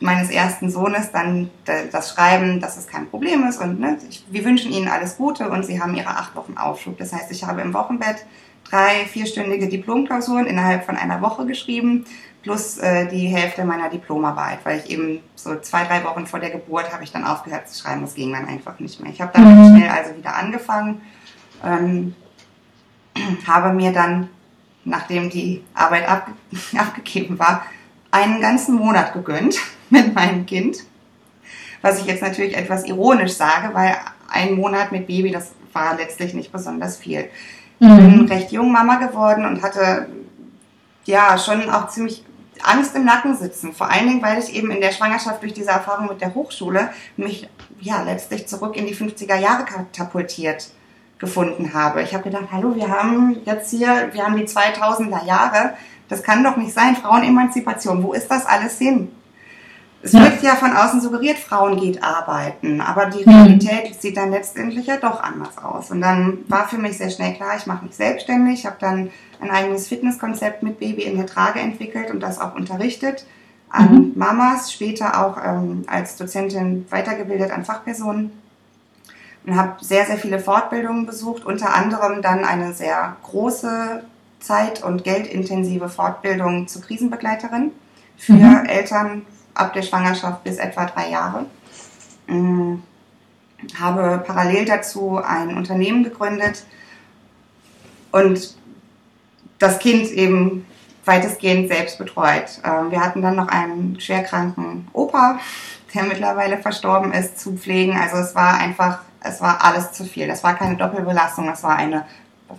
meines ersten Sohnes dann das Schreiben, dass es kein Problem ist und ne, ich, wir wünschen Ihnen alles Gute und Sie haben Ihre acht Wochen Aufschub. Das heißt, ich habe im Wochenbett drei vierstündige Diplomklausuren innerhalb von einer Woche geschrieben, plus äh, die Hälfte meiner Diplomarbeit, weil ich eben so zwei, drei Wochen vor der Geburt habe ich dann aufgehört zu schreiben, das ging dann einfach nicht mehr. Ich habe dann mhm. schnell also wieder angefangen ähm, habe mir dann, nachdem die Arbeit abge abgegeben war, einen ganzen Monat gegönnt mit meinem Kind. Was ich jetzt natürlich etwas ironisch sage, weil ein Monat mit Baby, das war letztlich nicht besonders viel. Ich bin mhm. recht jung Mama geworden und hatte ja schon auch ziemlich Angst im Nacken sitzen. Vor allen Dingen, weil ich eben in der Schwangerschaft durch diese Erfahrung mit der Hochschule mich ja letztlich zurück in die 50er Jahre katapultiert gefunden habe. Ich habe gedacht, hallo, wir haben jetzt hier, wir haben die 2000er Jahre, das kann doch nicht sein, Frauenemanzipation, wo ist das alles hin? Es ja. wird ja von außen suggeriert, Frauen geht arbeiten, aber die mhm. Realität mhm. sieht dann letztendlich ja doch anders aus. Und dann war für mich sehr schnell klar, ich mache mich selbstständig, ich habe dann ein eigenes Fitnesskonzept mit Baby in der Trage entwickelt und das auch unterrichtet an mhm. Mamas, später auch ähm, als Dozentin weitergebildet an Fachpersonen und habe sehr, sehr viele Fortbildungen besucht, unter anderem dann eine sehr große zeit- und geldintensive Fortbildung zur Krisenbegleiterin für mhm. Eltern ab der Schwangerschaft bis etwa drei Jahre. Ähm, habe parallel dazu ein Unternehmen gegründet und das Kind eben weitestgehend selbst betreut. Ähm, wir hatten dann noch einen schwerkranken Opa, der mittlerweile verstorben ist, zu pflegen. Also es war einfach es war alles zu viel. Das war keine Doppelbelastung, das war eine,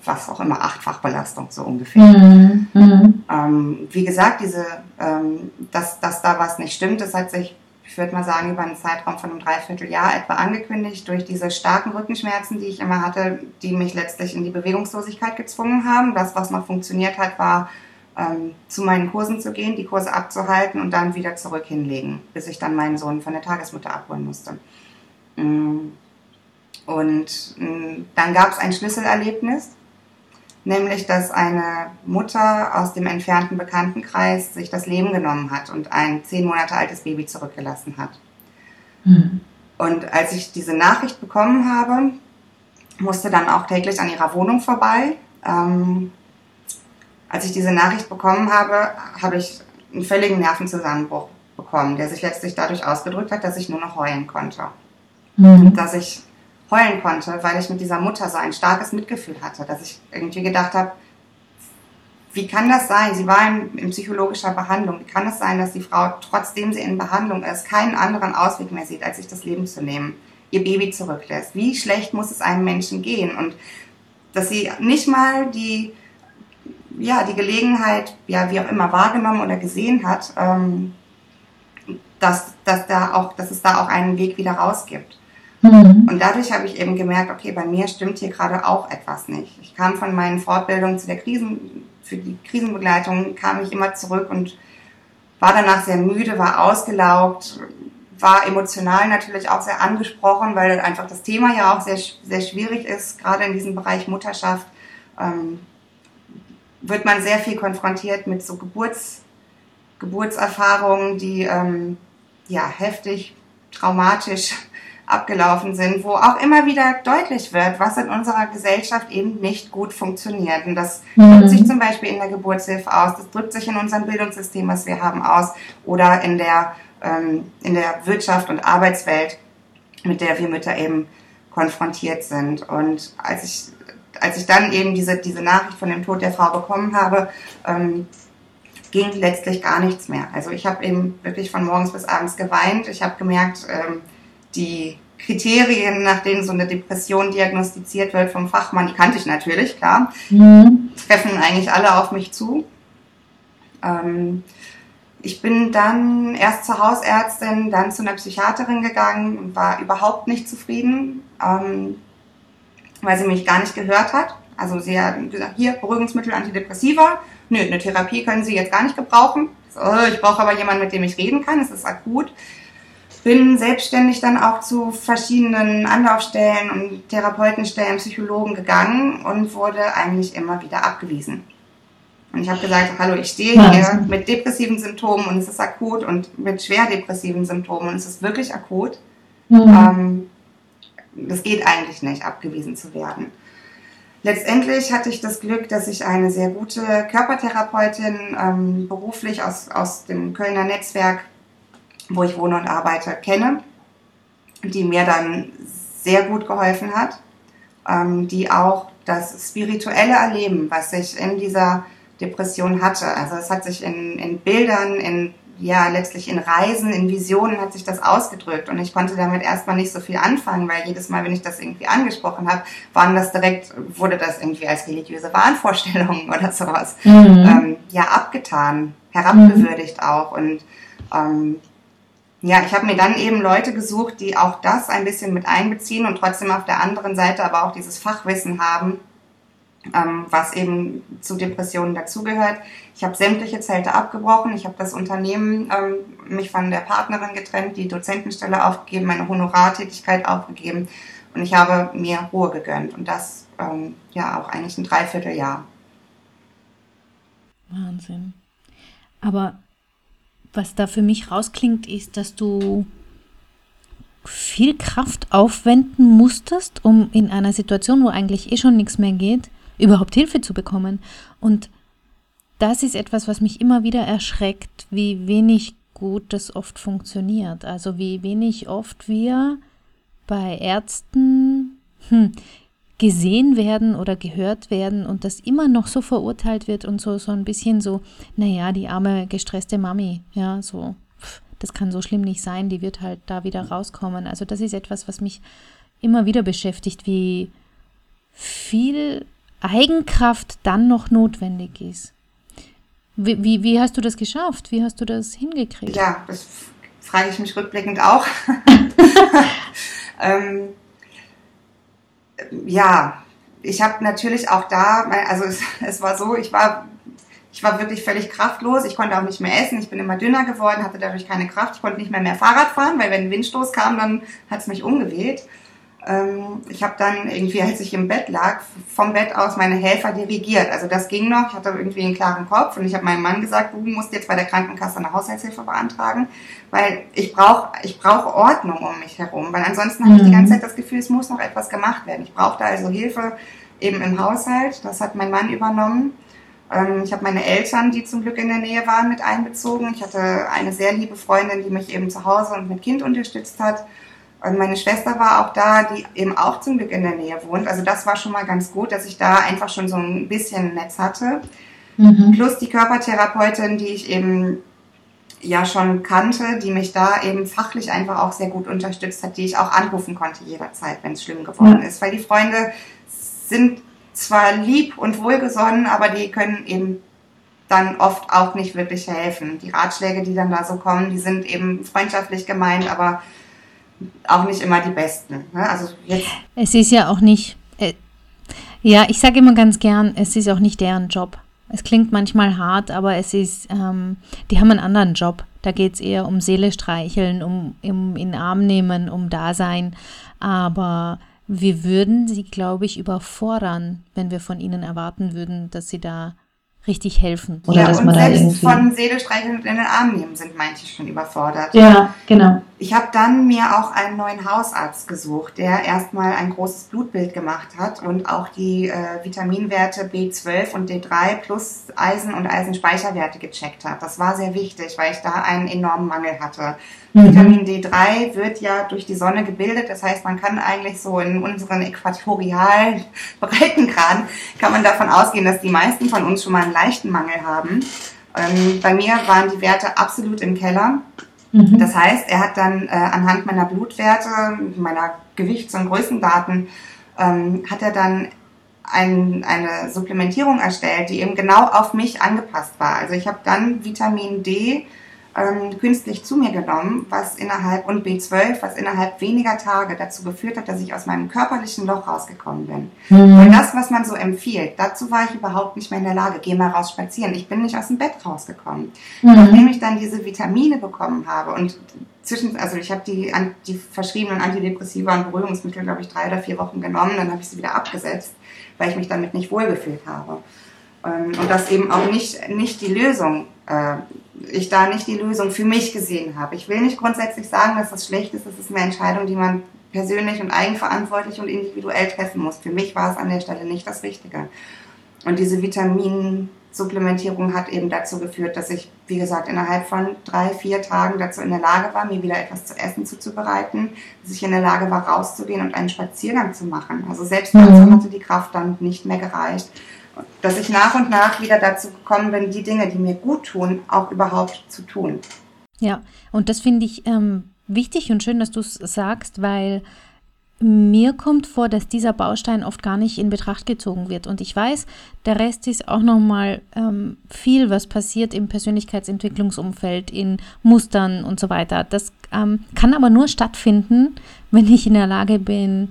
was auch immer, Achtfachbelastung so ungefähr. Mhm. Ähm, wie gesagt, diese, ähm, dass, dass da was nicht stimmt, das hat sich ich würde mal sagen, über einen Zeitraum von einem Dreivierteljahr etwa angekündigt durch diese starken Rückenschmerzen, die ich immer hatte, die mich letztlich in die Bewegungslosigkeit gezwungen haben. Das, was noch funktioniert hat, war ähm, zu meinen Kursen zu gehen, die Kurse abzuhalten und dann wieder zurück hinlegen, bis ich dann meinen Sohn von der Tagesmutter abholen musste. Mm. Und mm, dann gab es ein Schlüsselerlebnis, nämlich dass eine Mutter aus dem entfernten Bekanntenkreis sich das Leben genommen hat und ein zehn Monate altes Baby zurückgelassen hat. Mhm. Und als ich diese Nachricht bekommen habe, musste dann auch täglich an ihrer Wohnung vorbei. Ähm, als ich diese Nachricht bekommen habe, habe ich einen völligen Nervenzusammenbruch bekommen, der sich letztlich dadurch ausgedrückt hat, dass ich nur noch heulen konnte. Mhm. Dass ich heulen konnte, weil ich mit dieser Mutter so ein starkes Mitgefühl hatte, dass ich irgendwie gedacht habe, wie kann das sein? Sie war in, in, psychologischer Behandlung. Wie kann es sein, dass die Frau, trotzdem sie in Behandlung ist, keinen anderen Ausweg mehr sieht, als sich das Leben zu nehmen, ihr Baby zurücklässt? Wie schlecht muss es einem Menschen gehen? Und dass sie nicht mal die, ja, die Gelegenheit, ja, wie auch immer wahrgenommen oder gesehen hat, ähm, dass, dass, da auch, dass es da auch einen Weg wieder raus gibt. Mhm. Und dadurch habe ich eben gemerkt, okay, bei mir stimmt hier gerade auch etwas nicht. Ich kam von meinen Fortbildungen zu der Krisen, für die Krisenbegleitung, kam ich immer zurück und war danach sehr müde, war ausgelaugt, war emotional natürlich auch sehr angesprochen, weil einfach das Thema ja auch sehr, sehr schwierig ist, gerade in diesem Bereich Mutterschaft. Ähm, wird man sehr viel konfrontiert mit so Geburts, Geburtserfahrungen, die ähm, ja heftig, traumatisch abgelaufen sind, wo auch immer wieder deutlich wird, was in unserer Gesellschaft eben nicht gut funktioniert. Und das mhm. drückt sich zum Beispiel in der Geburtshilfe aus, das drückt sich in unserem Bildungssystem, was wir haben, aus oder in der, ähm, in der Wirtschaft und Arbeitswelt, mit der wir Mütter eben konfrontiert sind. Und als ich, als ich dann eben diese, diese Nachricht von dem Tod der Frau bekommen habe, ähm, ging letztlich gar nichts mehr. Also ich habe eben wirklich von morgens bis abends geweint. Ich habe gemerkt, ähm, die Kriterien, nach denen so eine Depression diagnostiziert wird vom Fachmann, die kannte ich natürlich, klar, mhm. treffen eigentlich alle auf mich zu. Ähm, ich bin dann erst zur Hausärztin, dann zu einer Psychiaterin gegangen und war überhaupt nicht zufrieden, ähm, weil sie mich gar nicht gehört hat. Also sie hat gesagt, hier Beruhigungsmittel, Antidepressiva. Nö, eine Therapie können Sie jetzt gar nicht gebrauchen. So, ich brauche aber jemanden, mit dem ich reden kann. Es ist akut bin selbstständig dann auch zu verschiedenen Anlaufstellen und Therapeutenstellen, Psychologen gegangen und wurde eigentlich immer wieder abgewiesen. Und ich habe gesagt, hallo, ich stehe hier mit depressiven Symptomen und es ist akut und mit schwer depressiven Symptomen und es ist wirklich akut. Mhm. Ähm, das geht eigentlich nicht, abgewiesen zu werden. Letztendlich hatte ich das Glück, dass ich eine sehr gute Körpertherapeutin ähm, beruflich aus, aus dem Kölner Netzwerk wo ich wohne und arbeite, kenne, die mir dann sehr gut geholfen hat, ähm, die auch das spirituelle Erleben, was ich in dieser Depression hatte, also es hat sich in, in Bildern, in ja, letztlich in Reisen, in Visionen hat sich das ausgedrückt und ich konnte damit erstmal nicht so viel anfangen, weil jedes Mal, wenn ich das irgendwie angesprochen habe, waren das direkt, wurde das irgendwie als religiöse Wahnvorstellungen oder sowas mhm. ähm, ja abgetan, herabgewürdigt mhm. auch und ähm, ja, ich habe mir dann eben Leute gesucht, die auch das ein bisschen mit einbeziehen und trotzdem auf der anderen Seite aber auch dieses Fachwissen haben, ähm, was eben zu Depressionen dazugehört. Ich habe sämtliche Zelte abgebrochen. Ich habe das Unternehmen ähm, mich von der Partnerin getrennt, die Dozentenstelle aufgegeben, meine Honorartätigkeit aufgegeben und ich habe mir Ruhe gegönnt und das ähm, ja auch eigentlich ein Dreivierteljahr. Wahnsinn. Aber was da für mich rausklingt, ist, dass du viel Kraft aufwenden musstest, um in einer Situation, wo eigentlich eh schon nichts mehr geht, überhaupt Hilfe zu bekommen. Und das ist etwas, was mich immer wieder erschreckt, wie wenig gut das oft funktioniert. Also wie wenig oft wir bei Ärzten hm, gesehen werden oder gehört werden und das immer noch so verurteilt wird und so, so ein bisschen so, naja, die arme, gestresste Mami, ja, so, das kann so schlimm nicht sein, die wird halt da wieder rauskommen. Also das ist etwas, was mich immer wieder beschäftigt, wie viel Eigenkraft dann noch notwendig ist. Wie, wie, wie hast du das geschafft? Wie hast du das hingekriegt? Ja, das frage ich mich rückblickend auch. ähm, ja, ich habe natürlich auch da, also es, es war so, ich war ich war wirklich völlig kraftlos. Ich konnte auch nicht mehr essen. Ich bin immer dünner geworden, hatte dadurch keine Kraft. Ich konnte nicht mehr mehr Fahrrad fahren, weil wenn ein Windstoß kam, dann hat es mich umgeweht. Ähm, ich habe dann irgendwie, als ich im Bett lag, vom Bett aus meine Helfer dirigiert. Also das ging noch. Ich hatte irgendwie einen klaren Kopf und ich habe meinem Mann gesagt, du musst jetzt bei der Krankenkasse eine Haushaltshilfe beantragen, weil ich brauche ich brauch Ordnung um mich herum. Weil ansonsten mhm. habe ich die ganze Zeit das Gefühl, es muss noch etwas gemacht werden. Ich brauchte also Hilfe eben im Haushalt. Das hat mein Mann übernommen. Ähm, ich habe meine Eltern, die zum Glück in der Nähe waren, mit einbezogen. Ich hatte eine sehr liebe Freundin, die mich eben zu Hause und mit Kind unterstützt hat. Und meine Schwester war auch da, die eben auch zum Glück in der Nähe wohnt. Also das war schon mal ganz gut, dass ich da einfach schon so ein bisschen Netz hatte. Mhm. Plus die Körpertherapeutin, die ich eben ja schon kannte, die mich da eben fachlich einfach auch sehr gut unterstützt hat, die ich auch anrufen konnte jederzeit, wenn es schlimm geworden ja. ist. Weil die Freunde sind zwar lieb und wohlgesonnen, aber die können eben dann oft auch nicht wirklich helfen. Die Ratschläge, die dann da so kommen, die sind eben freundschaftlich gemeint, aber auch nicht immer die besten. Ne? Also jetzt es ist ja auch nicht, äh, ja, ich sage immer ganz gern, es ist auch nicht deren Job. Es klingt manchmal hart, aber es ist, ähm, die haben einen anderen Job. Da geht es eher um Seele streicheln, um, um in den Arm nehmen, um Dasein. Aber wir würden sie, glaube ich, überfordern, wenn wir von ihnen erwarten würden, dass sie da richtig helfen. Oder ja, dass und man selbst da irgendwie von Seele streicheln und in den Arm nehmen sind manche schon überfordert. Ja, genau. Ich habe dann mir auch einen neuen Hausarzt gesucht, der erstmal ein großes Blutbild gemacht hat und auch die äh, Vitaminwerte B12 und D3 plus Eisen und Eisenspeicherwerte gecheckt hat. Das war sehr wichtig, weil ich da einen enormen Mangel hatte. Mhm. Vitamin D3 wird ja durch die Sonne gebildet, das heißt, man kann eigentlich so in unseren äquatorialen Breitengraden kann man davon ausgehen, dass die meisten von uns schon mal einen leichten Mangel haben. Ähm, bei mir waren die Werte absolut im Keller. Mhm. Das heißt, er hat dann äh, anhand meiner Blutwerte, meiner Gewichts- und Größendaten, ähm, hat er dann ein, eine Supplementierung erstellt, die eben genau auf mich angepasst war. Also ich habe dann Vitamin D ähm, künstlich zu mir genommen, was innerhalb und B12, was innerhalb weniger Tage dazu geführt hat, dass ich aus meinem körperlichen Loch rausgekommen bin. Mhm. Und das, was man so empfiehlt, dazu war ich überhaupt nicht mehr in der Lage. Geh mal raus spazieren. Ich bin nicht aus dem Bett rausgekommen. Mhm. Nachdem ich dann diese Vitamine bekommen habe und zwischen, also ich habe die, die verschriebenen Antidepressiva und Beruhigungsmittel, glaube ich, drei oder vier Wochen genommen, dann habe ich sie wieder abgesetzt, weil ich mich damit nicht wohlgefühlt habe. Ähm, und das eben auch nicht, nicht die Lösung äh, ich da nicht die Lösung für mich gesehen habe. Ich will nicht grundsätzlich sagen, dass das schlecht ist. Das ist eine Entscheidung, die man persönlich und eigenverantwortlich und individuell treffen muss. Für mich war es an der Stelle nicht das Richtige. Und diese Vitaminsupplementierung hat eben dazu geführt, dass ich, wie gesagt, innerhalb von drei, vier Tagen dazu in der Lage war, mir wieder etwas zu essen zuzubereiten, dass ich in der Lage war, rauszugehen und einen Spaziergang zu machen. Also selbst dazu mhm. hatte die Kraft dann nicht mehr gereicht dass ich nach und nach wieder dazu gekommen bin, die Dinge, die mir gut tun, auch überhaupt zu tun. Ja, und das finde ich ähm, wichtig und schön, dass du es sagst, weil mir kommt vor, dass dieser Baustein oft gar nicht in Betracht gezogen wird. Und ich weiß, der Rest ist auch nochmal ähm, viel, was passiert im Persönlichkeitsentwicklungsumfeld, in Mustern und so weiter. Das ähm, kann aber nur stattfinden, wenn ich in der Lage bin,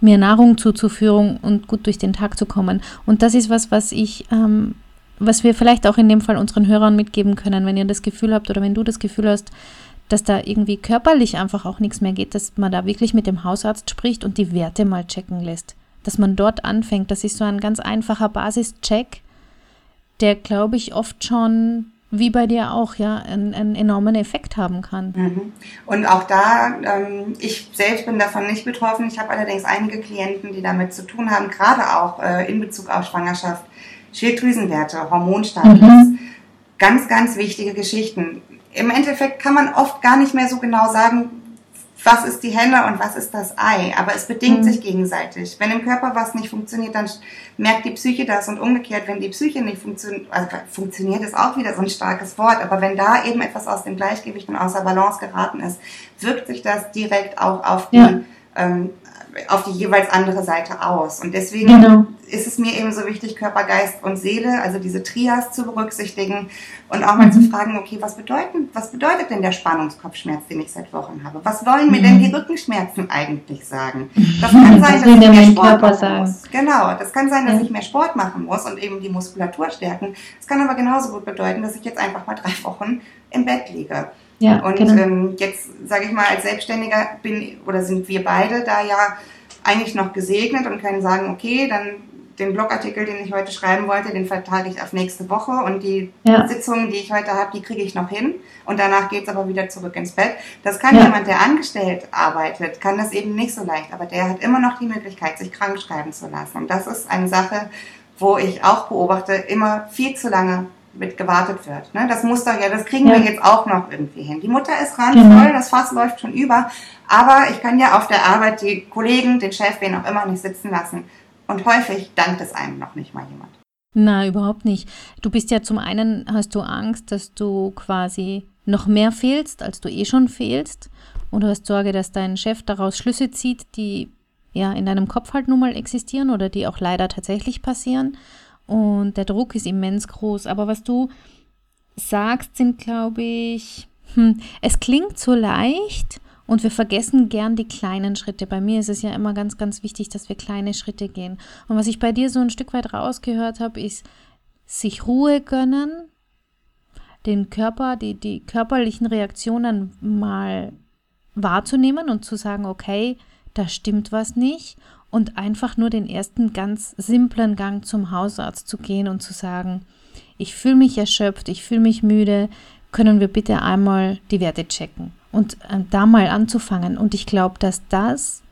mir Nahrung zuzuführen und gut durch den Tag zu kommen. Und das ist was, was ich, ähm, was wir vielleicht auch in dem Fall unseren Hörern mitgeben können, wenn ihr das Gefühl habt oder wenn du das Gefühl hast, dass da irgendwie körperlich einfach auch nichts mehr geht, dass man da wirklich mit dem Hausarzt spricht und die Werte mal checken lässt. Dass man dort anfängt. Das ist so ein ganz einfacher Basischeck, der, glaube ich, oft schon wie bei dir auch, ja, einen, einen enormen Effekt haben kann. Mhm. Und auch da, ähm, ich selbst bin davon nicht betroffen. Ich habe allerdings einige Klienten, die damit zu tun haben, gerade auch äh, in Bezug auf Schwangerschaft, Schilddrüsenwerte, Hormonstatus. Mhm. Ganz, ganz wichtige Geschichten. Im Endeffekt kann man oft gar nicht mehr so genau sagen, was ist die Henne und was ist das Ei. Aber es bedingt mhm. sich gegenseitig. Wenn im Körper was nicht funktioniert, dann merkt die Psyche das und umgekehrt, wenn die Psyche nicht funktioniert, also funktioniert ist auch wieder so ein starkes Wort, aber wenn da eben etwas aus dem Gleichgewicht und außer Balance geraten ist, wirkt sich das direkt auch auf die ja. ähm, auf die jeweils andere Seite aus. Und deswegen Genau. ist es mir eben so wichtig, Körper, Geist und Seele, also diese Trias zu berücksichtigen und auch mal zu fragen, okay, was bedeuten, was bedeutet denn der Spannungskopfschmerz, den ich seit Wochen habe? Was wollen mir denn die Rückenschmerzen eigentlich sagen? Das kann sein, dass ich mehr Sport machen sagen? muss. Genau, das kann sein, dass Ja. ich mehr Sport machen muss und eben die Muskulatur stärken. Es kann aber genauso gut bedeuten, dass ich jetzt einfach mal drei Wochen im Bett liege. Ja, Und genau. ähm, jetzt sage ich mal, als Selbstständiger bin oder sind wir beide da ja eigentlich noch gesegnet und können sagen, okay, dann den Blogartikel, den ich heute schreiben wollte, den vertage ich auf nächste Woche und die Ja. Sitzungen, die ich heute habe, die kriege ich noch hin und danach geht's aber wieder zurück ins Bett. Das kann Ja. jemand, der angestellt arbeitet, kann das eben nicht so leicht, aber der hat immer noch die Möglichkeit, sich krank schreiben zu lassen. Und das ist eine Sache, wo ich auch beobachte, immer viel zu lange mit gewartet wird. Ne? Das muss doch ja, das kriegen Ja. wir jetzt auch noch irgendwie hin. Die Mutter ist randvoll, das Fass läuft schon über, aber ich kann ja auf der Arbeit die Kollegen, den Chef, wen auch immer nicht sitzen lassen. Und häufig dankt es einem noch nicht mal jemand. Na, überhaupt nicht. Du bist ja zum einen, hast du Angst, dass du quasi noch mehr fehlst, als du eh schon fehlst. Und du hast Sorge, dass dein Chef daraus Schlüsse zieht, die ja in deinem Kopf halt nun mal existieren oder die auch leider tatsächlich passieren. Und der Druck ist immens groß. Aber was du sagst, sind, glaube ich, hm, es klingt so leicht und wir vergessen gern die kleinen Schritte. Bei mir ist es ja immer ganz, ganz wichtig, dass wir kleine Schritte gehen. Und was ich bei dir so ein Stück weit rausgehört habe, ist sich Ruhe gönnen, den Körper, die, die körperlichen Reaktionen mal wahrzunehmen und zu sagen, okay, da stimmt was nicht und einfach nur den ersten ganz simplen Gang zum Hausarzt zu gehen und zu sagen, ich fühle mich erschöpft, ich fühle mich müde, können wir bitte einmal die Werte checken und äh, da mal anzufangen. Und ich glaube, dass das,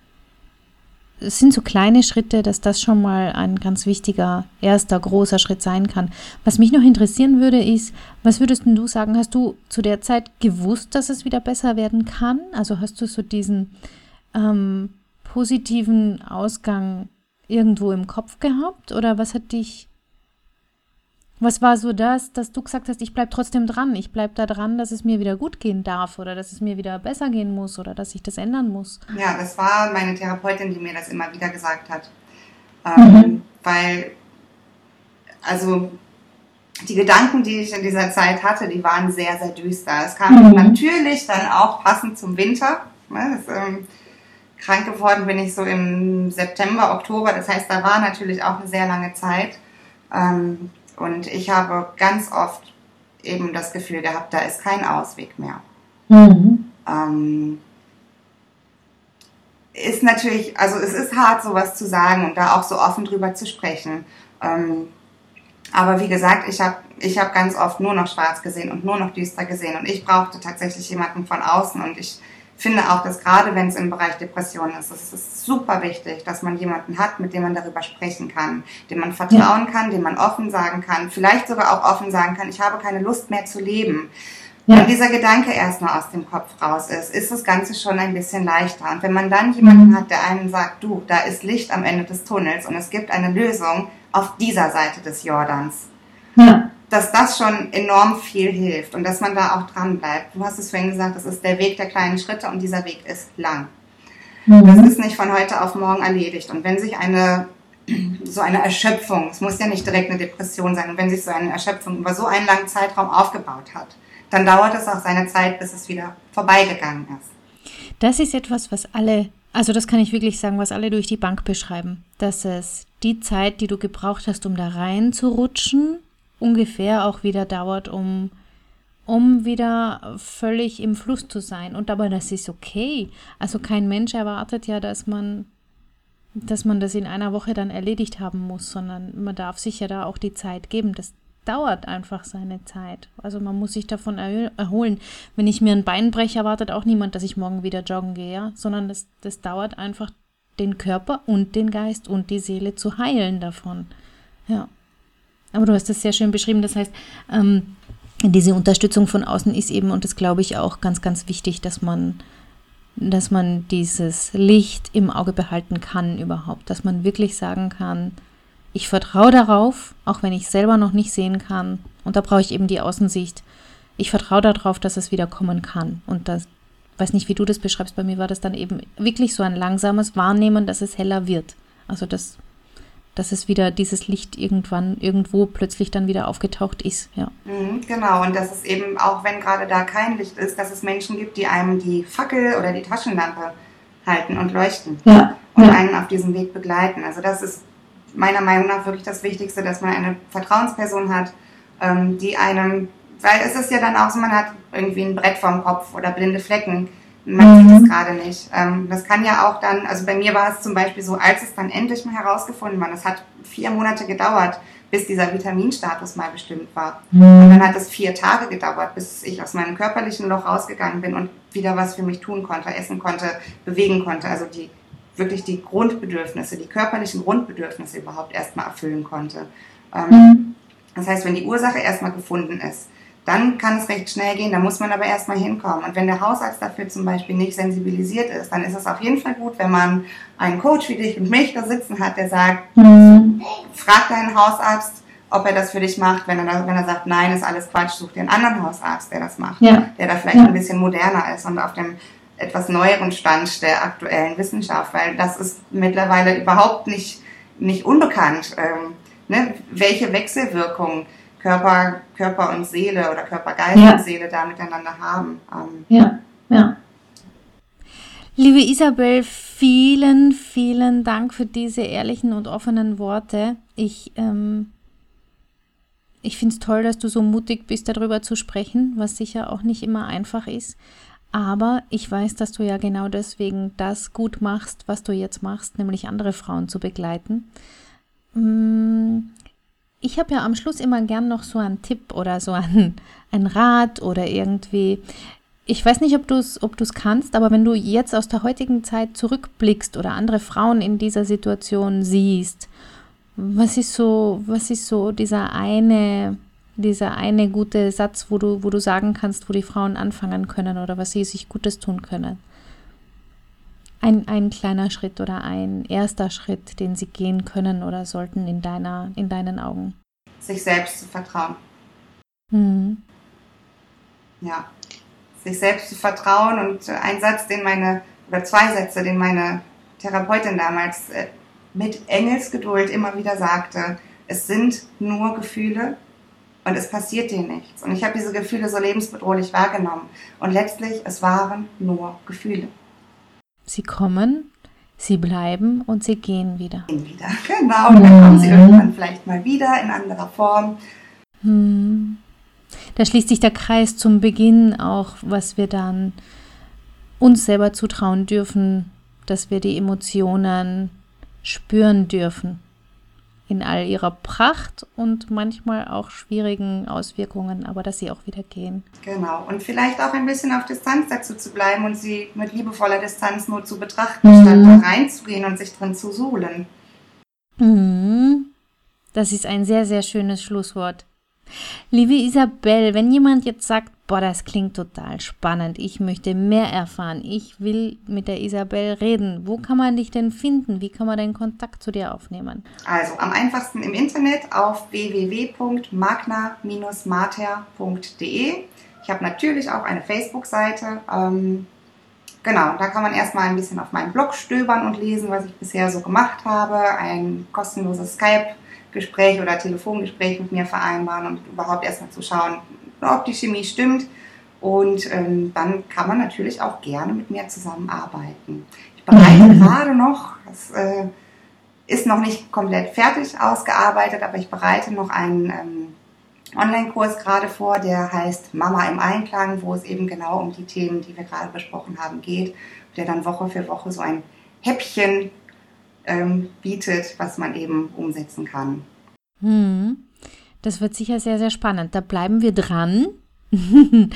es sind so kleine Schritte, dass das schon mal ein ganz wichtiger, erster, großer Schritt sein kann. Was mich noch interessieren würde, ist, was würdest du sagen, hast du zu der Zeit gewusst, dass es wieder besser werden kann? Also hast du so diesen ähm, positiven Ausgang irgendwo im Kopf gehabt? Oder was hat dich, was war so das, dass du gesagt hast, ich bleib trotzdem dran, ich bleib da dran, dass es mir wieder gut gehen darf oder dass es mir wieder besser gehen muss oder dass ich das ändern muss? Ja, das war meine Therapeutin, die mir das immer wieder gesagt hat. Ähm, Mhm. Weil, also die Gedanken, die ich in dieser Zeit hatte, die waren sehr, sehr düster. Es kam Mhm. natürlich dann auch passend zum Winter. Ne, das, ähm, krank geworden bin ich so im September, Oktober. Das heißt, da war natürlich auch eine sehr lange Zeit. Ähm, und ich habe ganz oft eben das Gefühl gehabt, da ist kein Ausweg mehr. Ähm, ist natürlich, also es ist hart, sowas zu sagen und da auch so offen drüber zu sprechen. Ähm, aber wie gesagt, ich habe ich hab ganz oft nur noch schwarz gesehen und nur noch düster gesehen und ich brauchte tatsächlich jemanden von außen und ich finde auch, dass gerade wenn es im Bereich Depression ist, es ist super wichtig, dass man jemanden hat, mit dem man darüber sprechen kann, dem man vertrauen kann, dem man offen sagen kann, vielleicht sogar auch offen sagen kann, ich habe keine Lust mehr zu leben. Ja. Wenn dieser Gedanke erstmal aus dem Kopf raus ist, ist das Ganze schon ein bisschen leichter. Und wenn man dann jemanden hat, der einen sagt, du, da ist Licht am Ende des Tunnels und es gibt eine Lösung auf dieser Seite des Jordans, Ja. Dass das schon enorm viel hilft und dass man da auch dran bleibt. Du hast es vorhin gesagt, das ist der Weg der kleinen Schritte und dieser Weg ist lang. Das ist nicht von heute auf morgen erledigt. Und wenn sich eine so eine Erschöpfung, es muss ja nicht direkt eine Depression sein, und wenn sich so eine Erschöpfung über so einen langen Zeitraum aufgebaut hat, dann dauert es auch seine Zeit, bis es wieder vorbeigegangen ist. Das ist etwas, was alle, also das kann ich wirklich sagen, was alle durch die Bank beschreiben, dass es die Zeit, die du gebraucht hast, um da reinzurutschen, ungefähr auch wieder dauert, um, um wieder völlig im Fluss zu sein. Und aber das ist okay. Also kein Mensch erwartet ja, dass man, dass man das in einer Woche dann erledigt haben muss, sondern man darf sich ja da auch die Zeit geben. Das dauert einfach seine Zeit. Also man muss sich davon erholen. Wenn ich mir ein Bein breche, erwartet auch niemand, dass ich morgen wieder joggen gehe, sondern das, das dauert einfach den Körper und den Geist und die Seele zu heilen davon. Ja. Aber du hast das sehr schön beschrieben. Das heißt, ähm, diese Unterstützung von außen ist eben, und das glaube ich auch ganz, ganz wichtig, dass man, dass man dieses Licht im Auge behalten kann überhaupt, dass man wirklich sagen kann, ich vertraue darauf, auch wenn ich selber noch nicht sehen kann. Und da brauche ich eben die Außensicht. Ich vertraue darauf, dass es wieder kommen kann und dass weiß nicht, wie du das beschreibst, bei mir war das dann eben wirklich so ein langsames Wahrnehmen, dass es heller wird. Also das, dass es wieder dieses Licht irgendwann irgendwo plötzlich dann wieder aufgetaucht ist, ja. Mhm, genau, und dass es eben, auch wenn gerade da kein Licht ist, dass es Menschen gibt, die einem die Fackel oder die Taschenlampe halten und leuchten ja. und ja. einen auf diesem Weg begleiten. Also das ist meiner Meinung nach wirklich das Wichtigste, dass man eine Vertrauensperson hat, ähm, die einem, weil es ist ja dann auch so, man hat irgendwie ein Brett vorm Kopf oder blinde Flecken. Man sieht es mhm. gerade nicht. Ähm, das kann ja auch dann, also bei mir war es zum Beispiel so, als es dann endlich mal herausgefunden war, es hat vier Monate gedauert, bis dieser Vitaminstatus mal bestimmt war. Mhm. Und dann hat es vier Tage gedauert, bis ich aus meinem körperlichen Loch rausgegangen bin und wieder was für mich tun konnte, essen konnte, bewegen konnte. Also die wirklich die Grundbedürfnisse, die körperlichen Grundbedürfnisse überhaupt erstmal erfüllen konnte. Ähm, mhm. Das heißt, wenn die Ursache erstmal gefunden ist, dann kann es recht schnell gehen, da muss man aber erstmal hinkommen. Und wenn der Hausarzt dafür zum Beispiel nicht sensibilisiert ist, dann ist es auf jeden Fall gut, wenn man einen Coach wie dich und mich da sitzen hat, der sagt, mhm. frag deinen Hausarzt, ob er das für dich macht. Wenn er, wenn er sagt, nein, ist alles Quatsch, such dir einen anderen Hausarzt, der das macht, ja. der da vielleicht ja. ein bisschen moderner ist und auf dem etwas neueren Stand der aktuellen Wissenschaft, weil das ist mittlerweile überhaupt nicht, nicht unbekannt, ähm, ne, welche Wechselwirkungen Körper, Körper und Seele oder Körper, Geist ja. und Seele da miteinander haben. Ähm, ja, ja. Liebe Isabel, vielen, vielen Dank für diese ehrlichen und offenen Worte. Ich, ähm, ich finde es toll, dass du so mutig bist, darüber zu sprechen, was sicher auch nicht immer einfach ist. Aber ich weiß, dass du ja genau deswegen das gut machst, was du jetzt machst, nämlich andere Frauen zu begleiten. Ich habe ja am Schluss immer gern noch so einen Tipp oder so einen, einen Rat oder irgendwie. Ich weiß nicht, ob du es ob kannst, aber wenn du jetzt aus der heutigen Zeit zurückblickst oder andere Frauen in dieser Situation siehst, was ist so, was ist so dieser eine, dieser eine gute Satz, wo du, wo du sagen kannst, wo die Frauen anfangen können oder was sie sich Gutes tun können? Ein, ein kleiner Schritt oder ein erster Schritt, den sie gehen können oder sollten in, deiner, in deinen Augen? Sich selbst zu vertrauen. Mhm. Ja, sich selbst zu vertrauen und ein Satz, den meine, oder zwei Sätze, den meine Therapeutin damals äh, mit Engelsgeduld immer wieder sagte, es sind nur Gefühle und es passiert dir nichts. Und ich habe diese Gefühle so lebensbedrohlich wahrgenommen. Und letztlich, es waren nur Gefühle. Sie kommen, sie bleiben und sie gehen wieder. Wieder, genau. Und dann kommen sie irgendwann vielleicht mal wieder in anderer Form. Hm. Da schließt sich der Kreis zum Beginn auch, was wir dann uns selber zutrauen dürfen, dass wir die Emotionen spüren dürfen in all ihrer Pracht und manchmal auch schwierigen Auswirkungen, aber dass sie auch wieder gehen. Genau, und vielleicht auch ein bisschen auf Distanz dazu zu bleiben und sie mit liebevoller Distanz nur zu betrachten, mhm. statt da reinzugehen und sich drin zu suhlen. Mhm. Das ist ein sehr, sehr schönes Schlusswort. Liebe Isabel, wenn jemand jetzt sagt, boah, das klingt total spannend, ich möchte mehr erfahren, ich will mit der Isabel reden, wo kann man dich denn finden? Wie kann man den Kontakt zu dir aufnehmen? Also am einfachsten im Internet auf www.magna-mater.de. Ich habe natürlich auch eine Facebook-Seite. Ähm, genau, da kann man erstmal ein bisschen auf meinem Blog stöbern und lesen, was ich bisher so gemacht habe. Ein kostenloses Skype Gespräch oder Telefongespräch mit mir vereinbaren und überhaupt erstmal zu schauen, ob die Chemie stimmt. Und ähm, dann kann man natürlich auch gerne mit mir zusammenarbeiten. Ich bereite mhm. gerade noch, das äh, ist noch nicht komplett fertig ausgearbeitet, aber ich bereite noch einen ähm, Online-Kurs gerade vor, der heißt Mama im Einklang, wo es eben genau um die Themen, die wir gerade besprochen haben, geht, der dann Woche für Woche so ein Häppchen ähm, bietet, was man eben umsetzen kann. Hm. Das wird sicher sehr, sehr spannend. Da bleiben wir dran.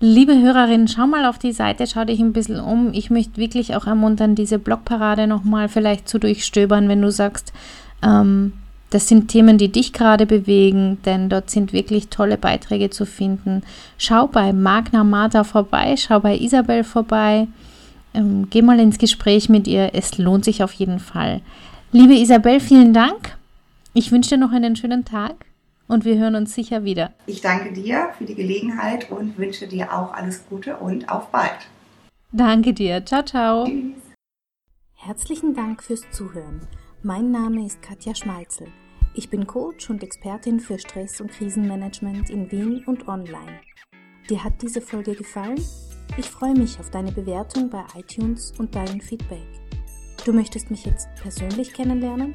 Liebe Hörerinnen, schau mal auf die Seite, schau dich ein bisschen um. Ich möchte wirklich auch ermuntern, diese Blogparade nochmal vielleicht zu durchstöbern, wenn du sagst, ähm, das sind Themen, die dich gerade bewegen, denn dort sind wirklich tolle Beiträge zu finden. Schau bei Magna Martha vorbei, schau bei Isabel vorbei. Ähm, geh mal ins Gespräch mit ihr, es lohnt sich auf jeden Fall. Liebe Isabel, vielen Dank. Ich wünsche dir noch einen schönen Tag und wir hören uns sicher wieder. Ich danke dir für die Gelegenheit und wünsche dir auch alles Gute und auf bald. Danke dir. Ciao, ciao. Herzlichen Dank fürs Zuhören. Mein Name ist Katja Schmalzel. Ich bin Coach und Expertin für Stress- und Krisenmanagement in Wien und online. Dir hat diese Folge gefallen? Ich freue mich auf deine Bewertung bei iTunes und dein Feedback. Du möchtest mich jetzt persönlich kennenlernen?